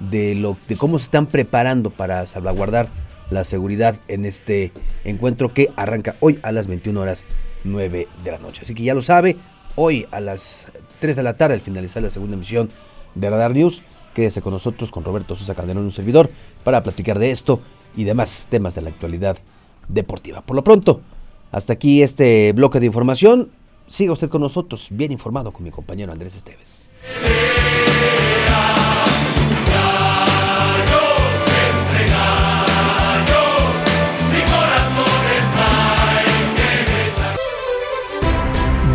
de, lo, de cómo se están preparando para salvaguardar la seguridad en este encuentro que arranca hoy a las 21 horas 9 de la noche. Así que ya lo sabe, hoy a las 3 de la tarde, al finalizar la segunda emisión de Radar News, quédese con nosotros, con Roberto Sosa Calderón, un servidor, para platicar de esto y demás temas de la actualidad deportiva. Por lo pronto, hasta aquí este bloque de información. Siga usted con nosotros, bien informado con mi compañero Andrés Esteves.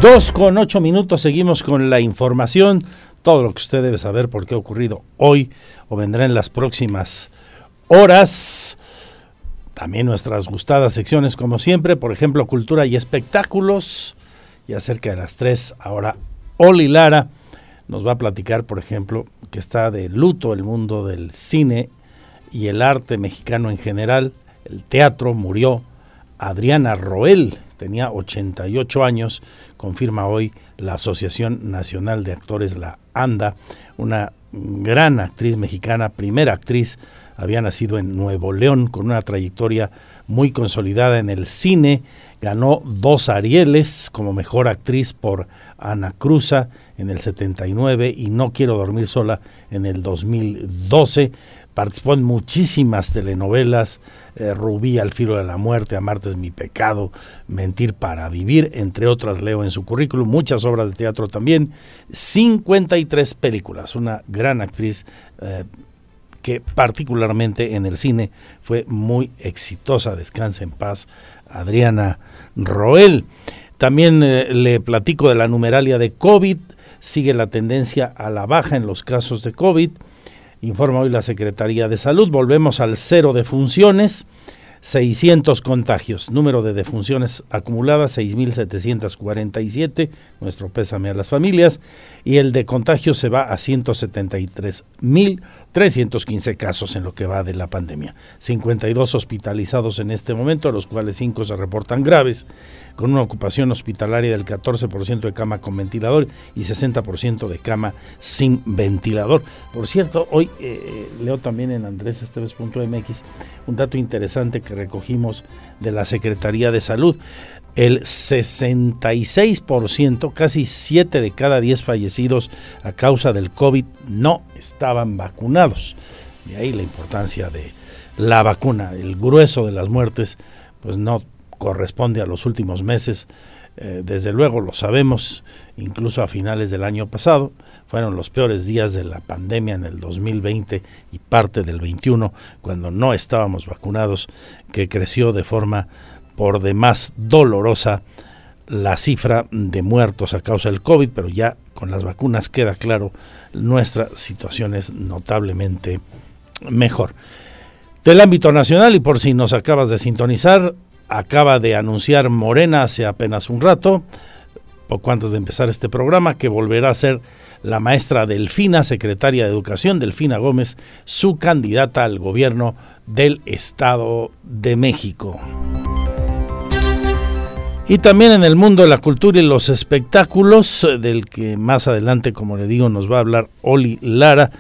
Dos con ocho minutos, seguimos con la información, todo lo que usted debe saber por qué ha ocurrido hoy o vendrá en las próximas horas. También nuestras gustadas secciones, como siempre, por ejemplo, cultura y espectáculos. Y acerca de las tres, ahora Oli Lara nos va a platicar, por ejemplo, que está de luto el mundo del cine y el arte mexicano en general. El teatro murió Adriana Roel, tenía 88 años, confirma hoy la Asociación Nacional de Actores, la ANDA, una gran actriz mexicana, primera actriz, había nacido en Nuevo León con una trayectoria muy consolidada en el cine, ganó dos Arieles como mejor actriz por Ana Cruza en el 79 y No quiero dormir sola en el 2012. Participó en muchísimas telenovelas, eh, Rubí al filo de la muerte, Amarte es mi pecado, Mentir para vivir, entre otras leo en su currículum, muchas obras de teatro también, 53 películas, una gran actriz eh, que particularmente en el cine fue muy exitosa, descansa en paz, Adriana Roel. También eh, le platico de la numeralia de COVID, sigue la tendencia a la baja en los casos de COVID informa hoy la Secretaría de Salud. Volvemos al cero de funciones, 600 contagios, número de defunciones acumuladas 6.747, nuestro pésame a las familias, y el de contagios se va a 173.315 casos en lo que va de la pandemia. 52 hospitalizados en este momento, los cuales 5 se reportan graves, con una ocupación hospitalaria del 14% de cama con ventilador y 60% de cama sin ventilador. Por cierto, hoy eh, leo también en andresesteves.mx un dato interesante que recogimos de la Secretaría de Salud. El 66%, casi 7 de cada 10 fallecidos a causa del COVID no estaban vacunados. De ahí la importancia de la vacuna. El grueso de las muertes pues no corresponde a los últimos meses. Eh, desde luego lo sabemos, incluso a finales del año pasado, fueron los peores días de la pandemia en el 2020 y parte del 21, cuando no estábamos vacunados, que creció de forma por demás dolorosa la cifra de muertos a causa del COVID, pero ya con las vacunas queda claro, nuestra situación es notablemente mejor. Del ámbito nacional, y por si nos acabas de sintonizar, acaba de anunciar Morena hace apenas un rato, poco antes de empezar este programa, que volverá a ser la maestra Delfina, secretaria de Educación, Delfina Gómez, su candidata al gobierno del Estado de México. Y también en el mundo de la cultura y los espectáculos, del que más adelante, como le digo, nos va a hablar Oli Lara,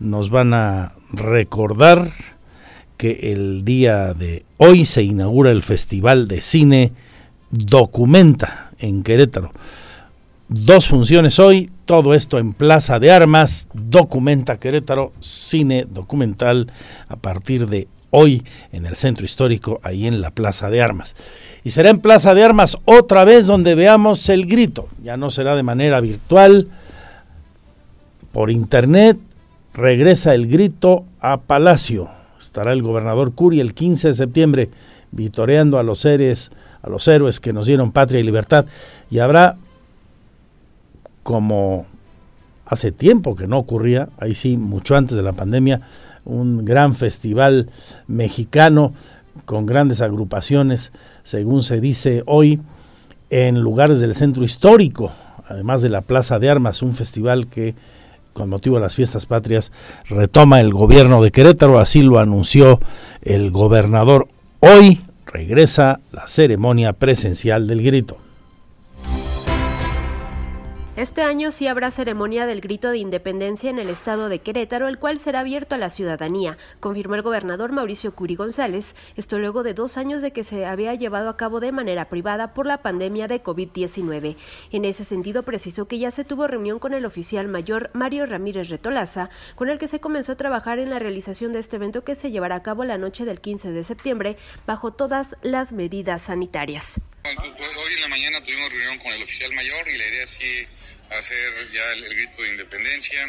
nos van a recordar que el día de hoy se inaugura el Festival de Cine Documenta en Querétaro. Dos funciones hoy, todo esto en Plaza de Armas, Documenta Querétaro, cine documental a partir de hoy en el centro histórico, ahí en la Plaza de Armas. Y será en Plaza de Armas otra vez donde veamos el grito. Ya no será de manera virtual, por internet, regresa el grito a Palacio estará el gobernador Curi el 15 de septiembre vitoreando a los seres, a los héroes que nos dieron patria y libertad. Y habrá, como hace tiempo que no ocurría, ahí sí, mucho antes de la pandemia, un gran festival mexicano con grandes agrupaciones, según se dice hoy, en lugares del centro histórico, además de la Plaza de Armas, un festival que con motivo de las fiestas patrias, retoma el gobierno de Querétaro, así lo anunció el gobernador. Hoy regresa la ceremonia presencial del grito. Este año sí habrá ceremonia del grito de independencia en el estado de Querétaro, el cual será abierto a la ciudadanía, confirmó el gobernador Mauricio Curi González, esto luego de dos años de que se había llevado a cabo de manera privada por la pandemia de COVID-19. En ese sentido, precisó que ya se tuvo reunión con el oficial mayor Mario Ramírez Retolaza, con el que se comenzó a trabajar en la realización de este evento que se llevará a cabo la noche del 15 de septiembre bajo todas las medidas sanitarias. Hoy en la mañana tuvimos reunión con el oficial mayor y la idea es hacer ya el, grito de independencia,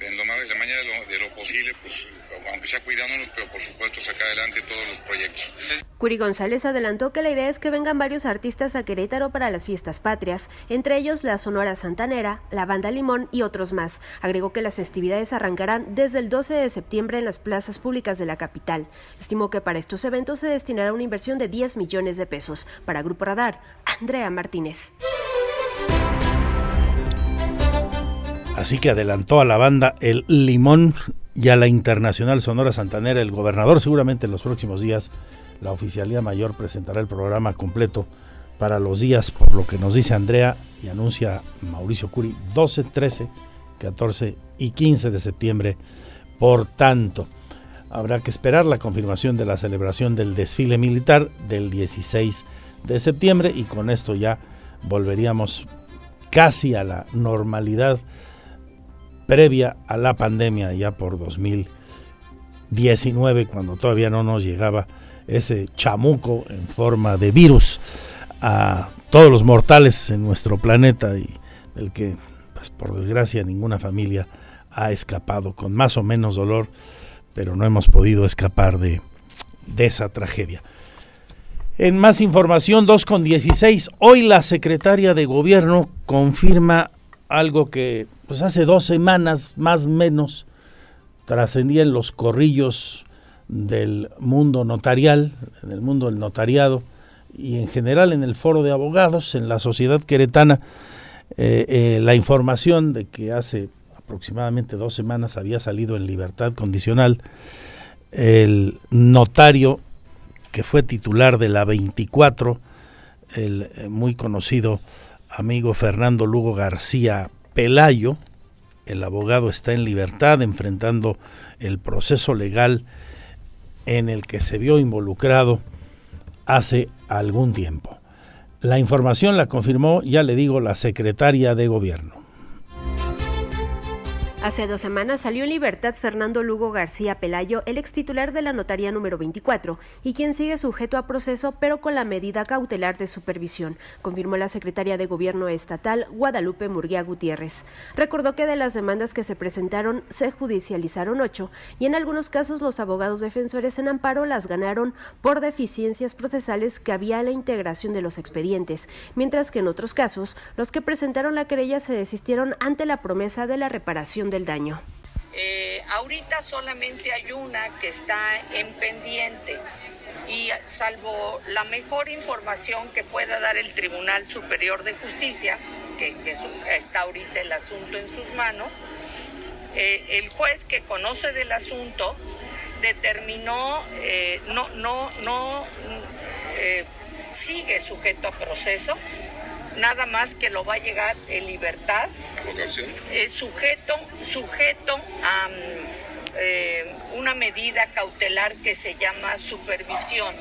en, lo, la mañana de lo, posible, pues aunque sea cuidándonos, pero por supuesto sacar adelante todos los proyectos. Curi González adelantó que la idea es que vengan varios artistas a Querétaro para las fiestas patrias, entre ellos la Sonora Santanera, la Banda Limón y otros más. Agregó que las festividades arrancarán desde el 12 de septiembre en las plazas públicas de la capital. Estimó que para estos eventos se destinará una inversión de 10 millones de pesos. Para Grupo Radar, Andrea Martínez. Así que adelantó a la banda el Limón y a la Internacional Sonora Santanera. El gobernador seguramente en los próximos días, la Oficialía Mayor presentará el programa completo para los días, por lo que nos dice Andrea y anuncia Mauricio Curi, 12, 13, 14 y 15 de septiembre. Por tanto, habrá que esperar la confirmación de la celebración del desfile militar del 16 de septiembre y con esto ya volveríamos casi a la normalidad previa a la pandemia, ya por 2019, cuando todavía no nos llegaba ese chamuco en forma de virus a todos los mortales en nuestro planeta y del que, pues, por desgracia, ninguna familia ha escapado con más o menos dolor, pero no hemos podido escapar de, de esa tragedia. En más información, 2 con 16, hoy la secretaria de gobierno confirma algo que pues hace dos semanas más o menos trascendía en los corrillos del mundo notarial, en el mundo del notariado y en general en el foro de abogados, en la sociedad queretana, eh, eh, la información de que hace aproximadamente dos semanas había salido en libertad condicional el notario que fue titular de la 24, el eh, muy conocido amigo Fernando Lugo García Pelayo, el abogado está en libertad enfrentando el proceso legal en el que se vio involucrado hace algún tiempo. La información la confirmó, ya le digo, la secretaria de gobierno. Hace dos semanas salió en libertad Fernando Lugo García Pelayo, el ex titular de la notaría número 24, y quien sigue sujeto a proceso pero con la medida cautelar de supervisión, confirmó la secretaria de Gobierno Estatal, Guadalupe Murguía Gutiérrez. Recordó que de las demandas que se presentaron se judicializaron ocho y en algunos casos los abogados defensores en amparo las ganaron por deficiencias procesales que había en la integración de los expedientes, mientras que en otros casos los que presentaron la querella se desistieron ante la promesa de la reparación del daño. Eh, ahorita solamente hay una que está en pendiente y salvo la mejor información que pueda dar el Tribunal Superior de Justicia, que, está ahorita el asunto en sus manos, eh, el juez que conoce del asunto determinó, eh, no, no, no sigue sujeto a proceso, nada más que lo va a llegar en libertad. Eh, sujeto, sujeto a mm, eh, una medida cautelar que se llama supervisión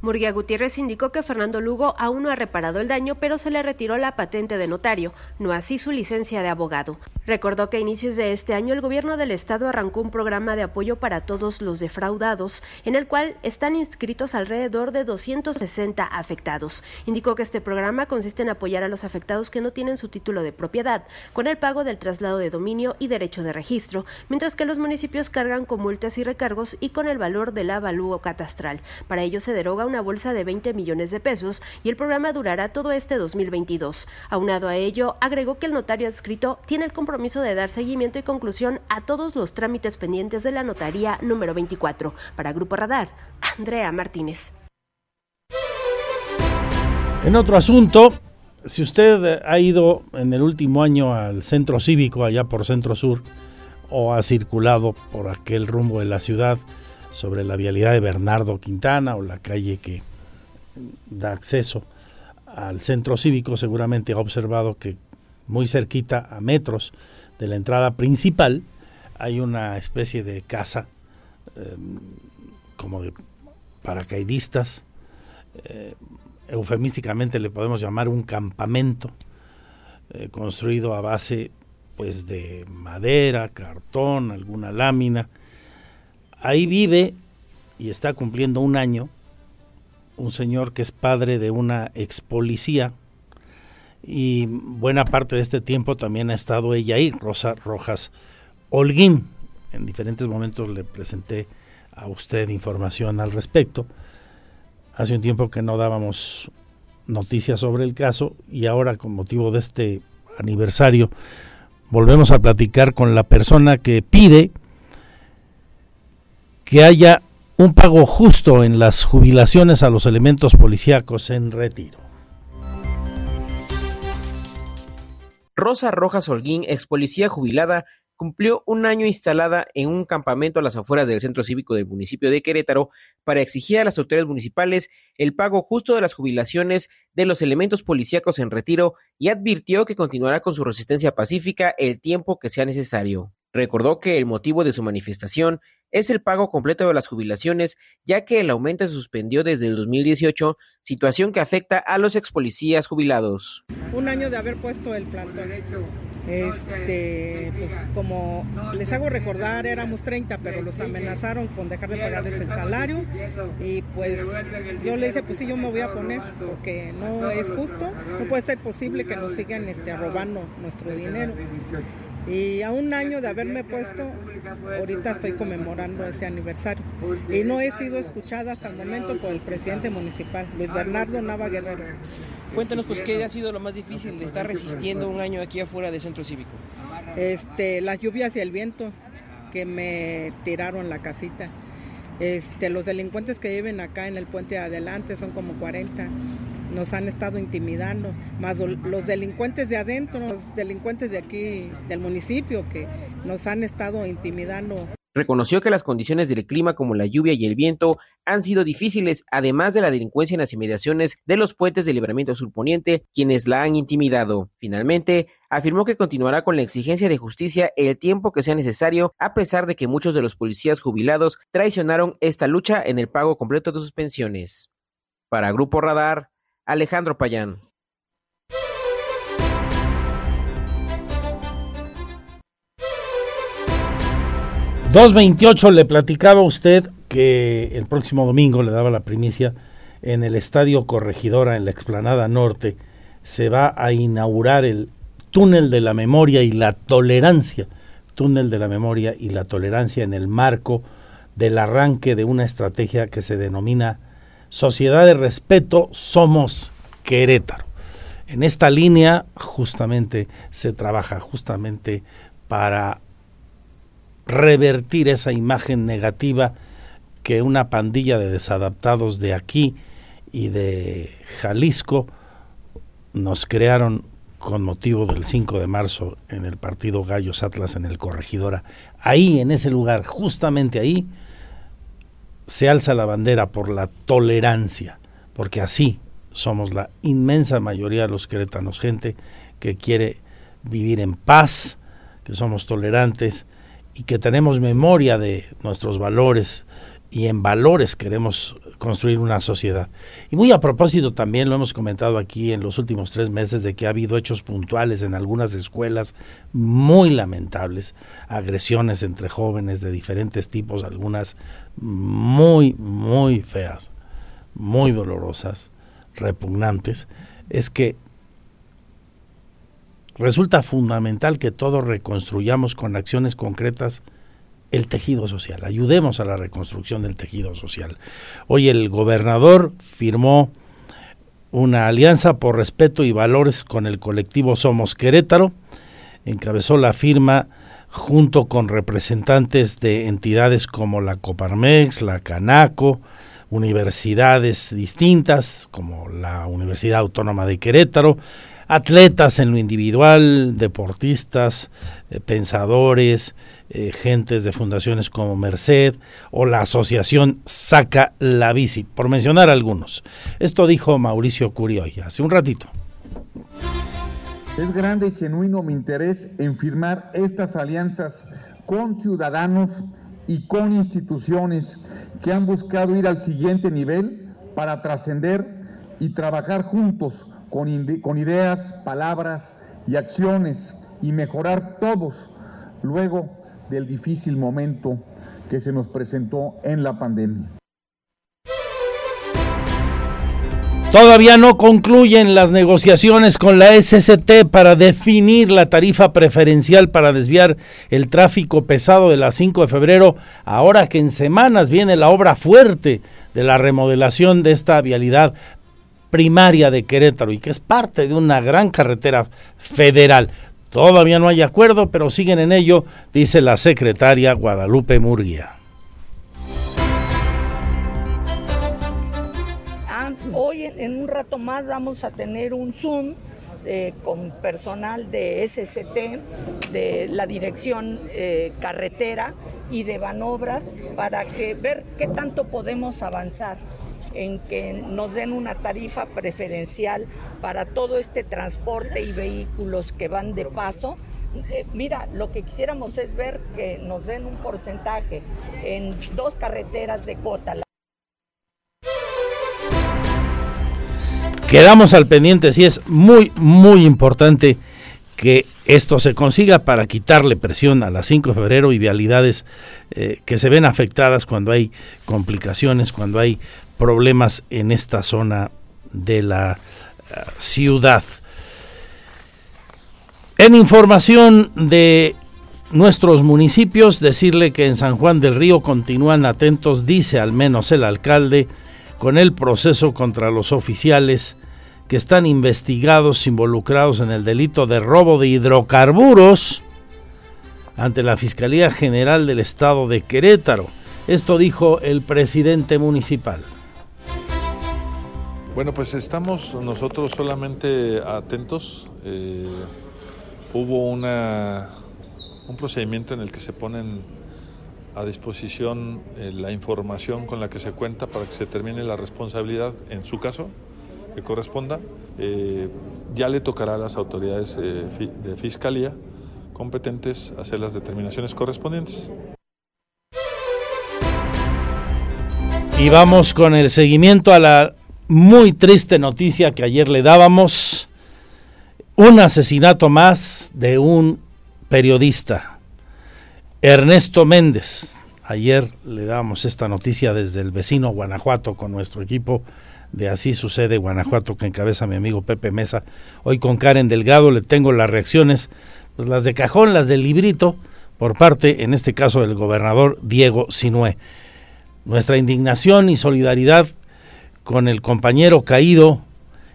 Murguía Gutiérrez indicó que Fernando Lugo aún no ha reparado el daño, pero se le retiró la patente de notario, no así su licencia de abogado. Recordó que a inicios de este año el gobierno del estado arrancó un programa de apoyo para todos los defraudados, en el cual están inscritos alrededor de 260 afectados. Indicó que este programa consiste en apoyar a los afectados que no tienen su título de propiedad, con el pago del traslado de dominio y derecho de registro, mientras que los municipios cargan con multas y recargos y con el valor del avalúo catastral. Para ello se una bolsa de 20 millones de pesos y el programa durará todo este 2022. Aunado a ello, agregó que el notario adscrito tiene el compromiso de dar seguimiento y conclusión a todos los trámites pendientes de la notaría número 24. Para Grupo Radar, Andrea Martínez. En otro asunto, si usted ha ido en el último año al centro cívico allá por Centro Sur o ha circulado por aquel rumbo de la ciudad, sobre la vialidad de Bernardo Quintana o la calle que da acceso al centro cívico, seguramente ha observado que muy cerquita, a metros de la entrada principal, hay una especie de casa em, como de paracaidistas, eh, eufemísticamente le podemos llamar un campamento eh, construido a base pues de madera, cartón, alguna lámina, Ahí vive y está cumpliendo un año un señor que es padre de una ex policía y buena parte de este tiempo también ha estado ella ahí, Rosa Rojas Holguín. En diferentes momentos le presenté a usted información al respecto. Hace un tiempo que no dábamos noticias sobre el caso y ahora con motivo de este aniversario volvemos a platicar con la persona que pide que haya un pago justo en las jubilaciones a los elementos policíacos en retiro. Rosa Rojas Holguín, ex policía jubilada, cumplió un año instalada en un campamento a las afueras del centro cívico del municipio de Querétaro para exigir a las autoridades municipales el pago justo de las jubilaciones de los elementos policíacos en retiro y advirtió que continuará con su resistencia pacífica el tiempo que sea necesario. Recordó que el motivo de su manifestación es el pago completo de las jubilaciones, ya que el aumento se suspendió desde el 2018, situación que afecta a los ex policías jubilados. Un año de haber puesto el plantón. Este, pues como les hago recordar, éramos 30, pero los amenazaron con dejar de pagarles el salario y pues yo le dije, pues sí, yo me voy a poner porque no es justo, no puede ser posible que nos sigan este, robando nuestro dinero. Y a un año de haberme puesto, ahorita estoy conmemorando ese aniversario. Y no he sido escuchada hasta el momento por el presidente municipal, Luis Bernardo Nava Guerrero. Cuéntanos, pues, ¿qué ha sido lo más difícil de estar resistiendo un año aquí afuera del centro cívico? Este, las lluvias y el viento que me tiraron la casita. Este, los delincuentes que viven acá en el puente adelante son como 40 nos han estado intimidando, más los delincuentes de adentro, los delincuentes de aquí del municipio que nos han estado intimidando. Reconoció que las condiciones del clima como la lluvia y el viento han sido difíciles, además de la delincuencia en las inmediaciones de los puentes de libramiento surponiente, quienes la han intimidado. Finalmente, afirmó que continuará con la exigencia de justicia el tiempo que sea necesario, a pesar de que muchos de los policías jubilados traicionaron esta lucha en el pago completo de sus pensiones. Para Grupo Radar, Alejandro Payán. 228 le platicaba usted que el próximo domingo le daba la primicia en el Estadio Corregidora en la Explanada Norte se va a inaugurar el túnel de la memoria y la tolerancia, túnel de la memoria y la tolerancia en el marco del arranque de una estrategia que se denomina Sociedad de Respeto Somos Querétaro. En esta línea justamente se trabaja justamente para revertir esa imagen negativa que una pandilla de desadaptados de aquí y de Jalisco nos crearon con motivo del 5 de marzo en el partido Gallos Atlas en el Corregidora. Ahí, en ese lugar, justamente ahí, se alza la bandera por la tolerancia, porque así somos la inmensa mayoría de los queretanos, gente que quiere vivir en paz, que somos tolerantes y que tenemos memoria de nuestros valores y en valores queremos construir una sociedad. Y muy a propósito también lo hemos comentado aquí en los últimos tres meses de que ha habido hechos puntuales en algunas escuelas muy lamentables, agresiones entre jóvenes de diferentes tipos, algunas muy, muy feas, muy dolorosas, repugnantes, es que resulta fundamental que todos reconstruyamos con acciones concretas el tejido social, ayudemos a la reconstrucción del tejido social. Hoy el gobernador firmó una alianza por respeto y valores con el colectivo Somos Querétaro, encabezó la firma junto con representantes de entidades como la Coparmex, la Canaco, universidades distintas como la Universidad Autónoma de Querétaro, atletas en lo individual, deportistas, eh, pensadores, eh, gentes de fundaciones como Merced o la asociación Saca la Bici, por mencionar algunos. Esto dijo Mauricio Curioy hace un ratito. Es grande y genuino mi interés en firmar estas alianzas con ciudadanos y con instituciones que han buscado ir al siguiente nivel para trascender y trabajar juntos con, con ideas, palabras y acciones y mejorar todos luego del difícil momento que se nos presentó en la pandemia. Todavía no concluyen las negociaciones con la SCT para definir la tarifa preferencial para desviar el tráfico pesado de la 5 de febrero, ahora que en semanas viene la obra fuerte de la remodelación de esta vialidad primaria de Querétaro y que es parte de una gran carretera federal. Todavía no hay acuerdo, pero siguen en ello, dice la secretaria Guadalupe Murguía. En un rato más vamos a tener un Zoom eh, con personal de SCT, de la dirección eh, carretera y de Banobras para que ver qué tanto podemos avanzar en que nos den una tarifa preferencial para todo este transporte y vehículos que van de paso. Eh, mira, lo que quisiéramos es ver que nos den un porcentaje en dos carreteras de cota. Quedamos al pendiente, sí es muy, muy importante que esto se consiga para quitarle presión a las 5 de febrero y vialidades eh, que se ven afectadas cuando hay complicaciones, cuando hay problemas en esta zona de la eh, ciudad. En información de nuestros municipios, decirle que en San Juan del Río continúan atentos, dice al menos el alcalde, con el proceso contra los oficiales que están investigados, involucrados en el delito de robo de hidrocarburos ante la Fiscalía General del Estado de Querétaro. Esto dijo el presidente municipal. Bueno, pues estamos nosotros solamente atentos. Eh, hubo un procedimiento en el que se ponen a disposición eh, la información con la que se cuenta para que se termine la responsabilidad, en su caso, que corresponda. Eh, ya le tocará a las autoridades de fiscalía competentes hacer las determinaciones correspondientes. Y vamos con el seguimiento a la muy triste noticia que ayer le dábamos. Un asesinato más de un periodista. Ernesto Méndez. Ayer le damos esta noticia desde el vecino Guanajuato con nuestro equipo de Así sucede Guanajuato que encabeza mi amigo Pepe Mesa. Hoy con Karen Delgado le tengo las reacciones, pues las de cajón, las del librito, por parte, en este caso, del gobernador Diego Sinué. Nuestra indignación y solidaridad con el compañero caído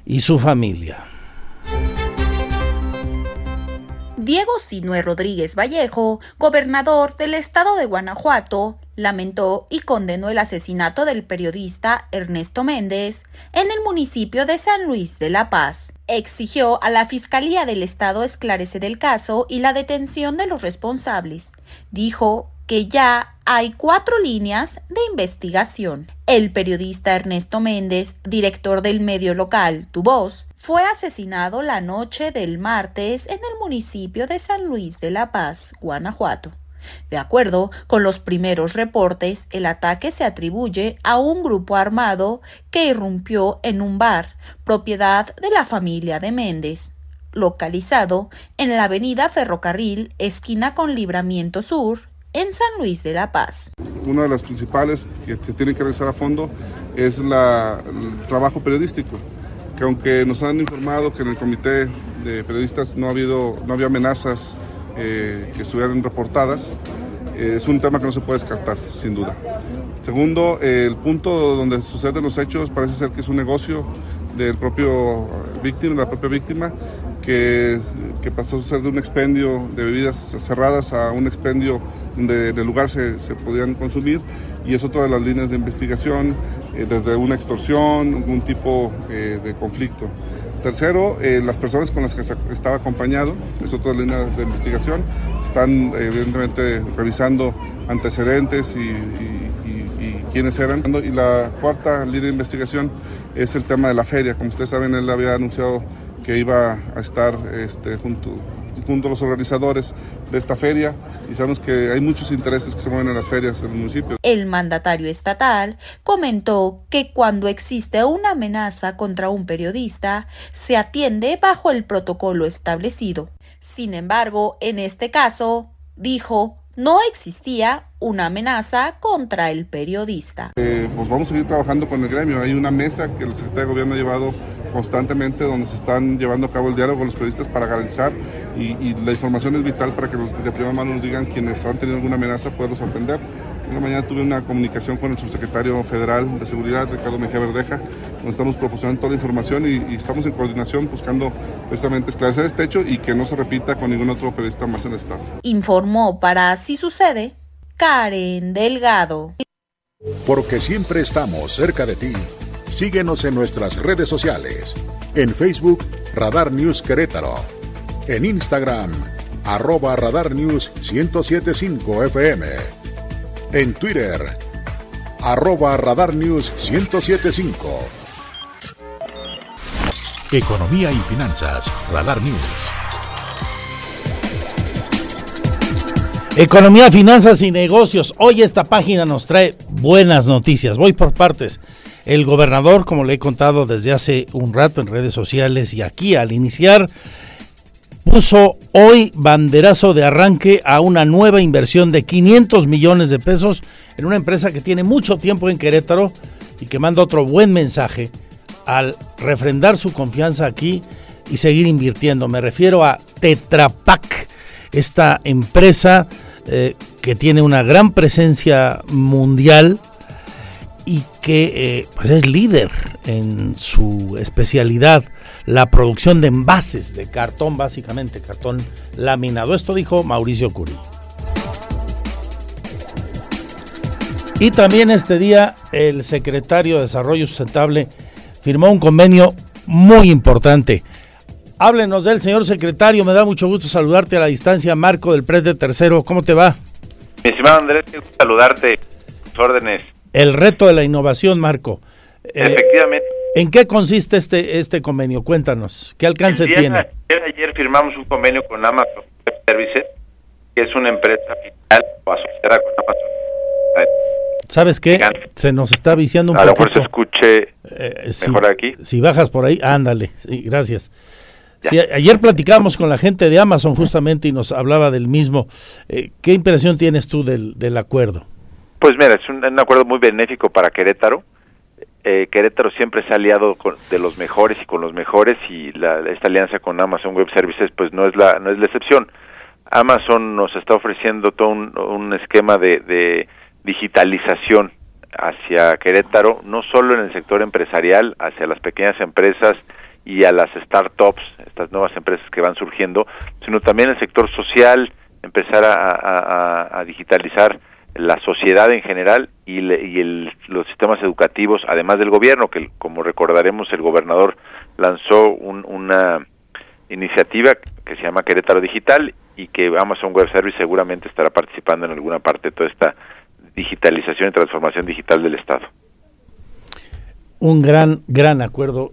y su familia. Diego Sinué Rodríguez Vallejo, gobernador del estado de Guanajuato, lamentó y condenó el asesinato del periodista Ernesto Méndez en el municipio de San Luis de la Paz. Exigió a la Fiscalía del Estado esclarecer el caso y la detención de los responsables. Dijo que ya hay cuatro líneas de investigación. El periodista Ernesto Méndez, director del medio local Tu Voz, fue asesinado la noche del martes en el municipio de San Luis de la Paz, Guanajuato. De acuerdo con los primeros reportes, el ataque se atribuye a un grupo armado que irrumpió en un bar, propiedad de la familia de Méndez, localizado en la avenida Ferrocarril, esquina con Libramiento Sur, en San Luis de la Paz. Una de las principales que se tiene que revisar a fondo es el trabajo periodístico, que aunque nos han informado que en el comité de periodistas no, ha habido, no había amenazas eh, que estuvieran reportadas, eh, es un tema que no se puede descartar, sin duda. Segundo, el punto donde suceden los hechos parece ser que es un negocio del propio víctima, de la propia víctima, que, que, pasó a ser de un expendio de bebidas cerradas a un expendio donde el lugar se, se podían consumir y es otra de las líneas de investigación, eh, desde una extorsión, algún tipo eh, de conflicto. Tercero, eh, las personas con las que estaba acompañado, es otra línea de investigación, están evidentemente revisando antecedentes y, y, y, quiénes eran. Y la cuarta línea de investigación es el tema de la feria. Como ustedes saben, él había anunciado que iba a estar este, junto, junto a los organizadores de esta feria y sabemos que hay muchos intereses que se mueven en las ferias del municipio. El mandatario estatal comentó que cuando existe una amenaza contra un periodista, se atiende bajo el protocolo establecido. Sin embargo, en este caso, dijo, no existía una amenaza contra el periodista. Eh, pues vamos a seguir trabajando con el gremio. Hay una mesa que el secretario de gobierno ha llevado constantemente donde se están llevando a cabo el diálogo con los periodistas para garantizar y, y la información es vital para que los de primera mano nos digan quienes han tenido alguna amenaza poderlos atender. Una mañana tuve una comunicación con el subsecretario federal de Seguridad, Ricardo Mejía Verdeja, donde estamos proporcionando toda la información y, y, estamos en coordinación buscando precisamente esclarecer este hecho y que no se repita con ningún otro periodista más en el Estado. Informó para Así Sucede Karen Delgado. Porque siempre estamos cerca de ti. Síguenos en nuestras redes sociales. En Facebook, Radar News Querétaro. En Instagram, arroba Radar News 1075 FM. En Twitter, arroba Radar News 1075. Economía y finanzas, Radar News. Economía, finanzas y negocios. Hoy esta página nos trae buenas noticias. Voy por partes. El gobernador, como le he contado desde hace un rato en redes sociales y aquí al iniciar, puso hoy banderazo de arranque a una nueva inversión de 500 millones de pesos en una empresa que tiene mucho tiempo en Querétaro y que manda otro buen mensaje al refrendar su confianza aquí y seguir invirtiendo. Me refiero a Tetrapac, esta empresa eh, que tiene una gran presencia mundial y que eh, pues es líder en su especialidad, la producción de envases de cartón, básicamente cartón laminado. Esto dijo Mauricio Curi. Y también este día el secretario de Desarrollo Sustentable firmó un convenio muy importante. Háblenos del señor secretario, me da mucho gusto saludarte a la distancia. Marco del PRES de Tercero, ¿cómo te va? Mi estimado Andrés, quiero saludarte. órdenes. El reto de la innovación, Marco. Efectivamente. Eh, ¿En qué consiste este este convenio? Cuéntanos. ¿Qué alcance tiene? Ayer, ayer, firmamos un convenio con Amazon Web Services, que es una empresa o asociada con Amazon. ¿Sabes qué? Se nos está viciando un poquito. A lo mejor se escuche eh, si, mejor aquí. Si bajas por ahí, ándale. Sí, gracias. ayer platicábamos con la gente de Amazon justamente y nos hablaba del mismo. Eh, ¿Qué impresión tienes tú del, del acuerdo? Pues mira, es un, acuerdo muy benéfico para Querétaro. Eh, Querétaro siempre se ha aliado con, de los mejores y con los mejores y la, esta alianza con Amazon Web Services pues no es la no es la excepción. Amazon nos está ofreciendo todo un, esquema de, de digitalización hacia Querétaro, no solo en el sector empresarial, hacia las pequeñas empresas y a las startups, estas nuevas empresas que van surgiendo, sino también el sector social, empezar a, digitalizar la sociedad en general y, y el, los sistemas educativos, además del gobierno, que como recordaremos el gobernador lanzó un, una iniciativa que se llama Querétaro Digital y que Amazon Web Service seguramente estará participando en alguna parte de toda esta digitalización y transformación digital del Estado. Un gran, gran acuerdo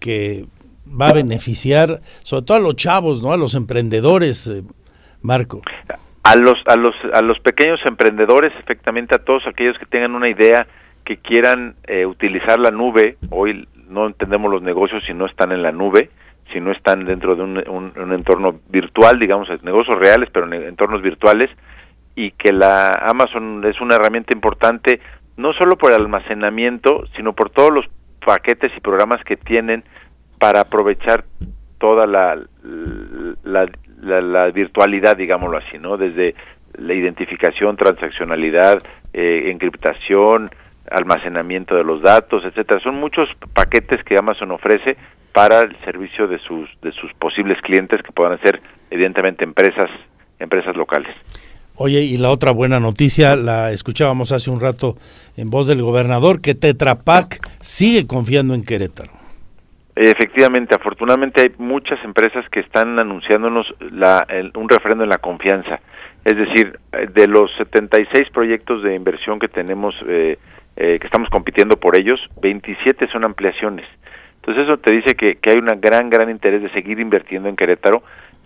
que va a beneficiar sobre todo a los chavos, ¿no? A los emprendedores, eh, Marco. A los, a los, a los pequeños emprendedores, efectivamente a todos aquellos que tengan una idea, que quieran eh, utilizar la nube. Hoy no entendemos los negocios si no están en la nube, si no están dentro de un, un entorno virtual, digamos, negocios reales, pero en entornos virtuales y que la Amazon es una herramienta importante no solo por el almacenamiento, sino por todos los paquetes y programas que tienen para aprovechar toda la, la, la, virtualidad, digámoslo así, ¿no? Desde la identificación, transaccionalidad, eh, encriptación, almacenamiento de los datos, etcétera. Son muchos paquetes que Amazon ofrece para el servicio de sus de sus posibles clientes que puedan ser evidentemente empresas empresas locales. Oye, y la otra buena noticia, la escuchábamos hace un rato en voz del gobernador, que Tetra Pak sigue confiando en Querétaro. Efectivamente, afortunadamente hay muchas empresas que están anunciándonos la, un referendo en la confianza. Es decir, de los 76 proyectos de inversión que tenemos, eh, eh, que estamos compitiendo por ellos, 27 son ampliaciones. Entonces eso te dice que, que hay un gran, gran interés de seguir invirtiendo en Querétaro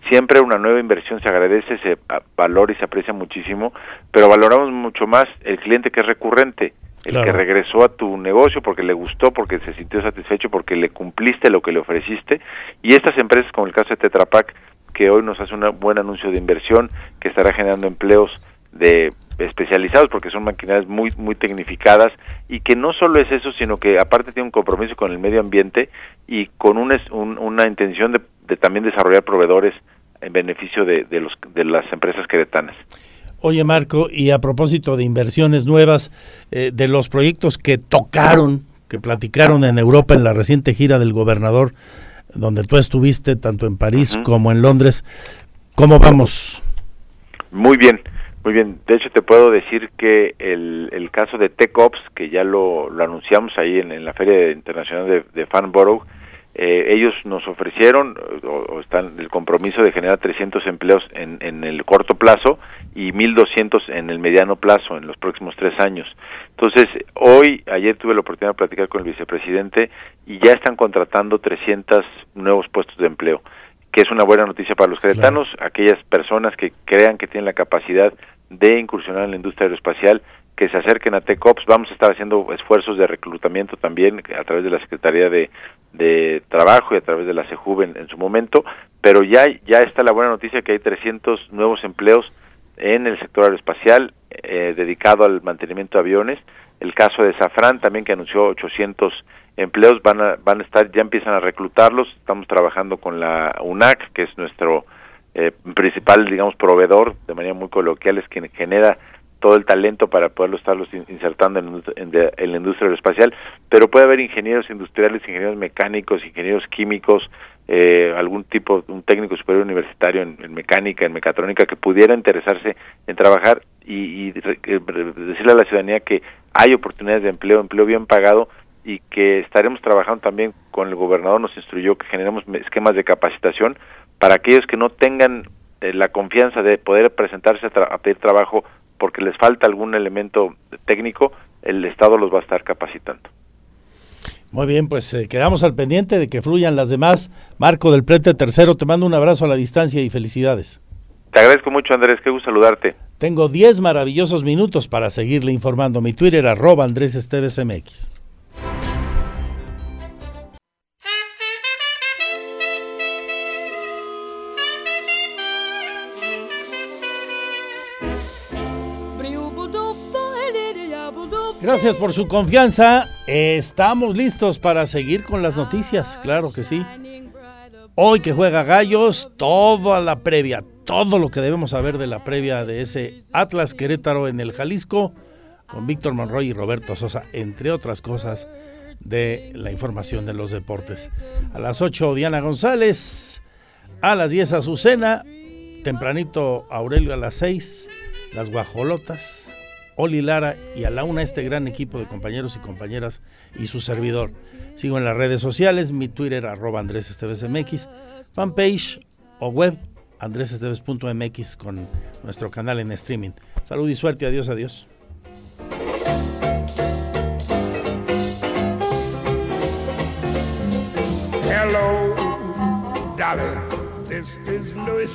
siempre una nueva inversión se agradece, se valora y se aprecia muchísimo, pero valoramos mucho más el cliente que es recurrente, el que regresó a tu negocio porque le gustó, porque se sintió satisfecho, porque le cumpliste lo que le ofreciste. Y estas empresas, como el caso de Tetra Pak, que hoy nos hace un buen anuncio de inversión, que estará generando empleos de especializados porque son maquinarias muy muy tecnificadas y que no solo es eso sino que aparte tiene un compromiso con el medio ambiente y con un, una intención de, de, también desarrollar proveedores en beneficio de, de, los, de las empresas queretanas. Oye Marco, y a propósito de inversiones nuevas, eh, de los proyectos que tocaron, que platicaron en Europa en la reciente gira del gobernador, donde tú estuviste tanto en París como en Londres, ¿cómo vamos? Muy bien, muy bien. De hecho, te puedo decir que el, el caso de TechOps, que ya lo, lo anunciamos ahí en, en la Feria Internacional de, de Farnborough, eh, ellos nos ofrecieron o, están el compromiso de generar 300 empleos en, en el corto plazo y 1.200 en el mediano plazo en los próximos tres años. Entonces, hoy, ayer tuve la oportunidad de platicar con el vicepresidente y ya están contratando 300 nuevos puestos de empleo, que es una buena noticia para los queretanos, aquellas personas que crean que tienen la capacidad de incursionar en la industria aeroespacial que se acerquen a TECOPS. Vamos a estar haciendo esfuerzos de reclutamiento también a través de la Secretaría de, de Trabajo y a través de la CEJUV en, su momento, pero ya, ya está la buena noticia que hay 300 nuevos empleos en el sector aeroespacial eh, dedicado al mantenimiento de aviones. El caso de Safran también que anunció 800 empleos van a, van a estar, ya empiezan a reclutarlos. Estamos trabajando con la UNAC, que es nuestro eh, principal, digamos, proveedor, de manera muy coloquial, es quien genera todo el talento para poderlo estarlos insertando en, en, la industria aeroespacial, pero puede haber ingenieros industriales, ingenieros mecánicos, ingenieros químicos, eh, algún tipo, un técnico superior universitario en, mecánica, en mecatrónica, que pudiera interesarse en trabajar y, y decirle a la ciudadanía que hay oportunidades de empleo, empleo bien pagado y que estaremos trabajando también con el gobernador, nos instruyó que generemos esquemas de capacitación para aquellos que no tengan eh, la confianza de poder presentarse a pedir trabajo porque les falta algún elemento técnico, el Estado los va a estar capacitando. Muy bien, pues eh, quedamos al pendiente de que fluyan las demás. Marco del Prete Tercero, te mando un abrazo a la distancia y felicidades. Te agradezco mucho, Andrés, qué gusto saludarte. Tengo 10 maravillosos minutos para seguirle informando. Mi Twitter arroba Andrés Esteves MX. Gracias por su confianza. Estamos listos para seguir con las noticias, claro que sí. Hoy que juega Gallos, toda la previa, todo lo que debemos saber de la previa de ese Atlas Querétaro en el Jalisco, con Víctor Monroy y Roberto Sosa, entre otras cosas de la información de los deportes. A las 8 Diana González, a las 10 Azucena, tempranito Aurelio a las 6, las Guajolotas, Oli Lara y a la una este gran equipo de compañeros y compañeras y su servidor. Sigo en las redes sociales, mi Twitter arroba Andrés Esteves MX, fanpage o web andresesteves.mx con nuestro canal en streaming. Salud y suerte, adiós, adiós. Hello, darling. This is Louis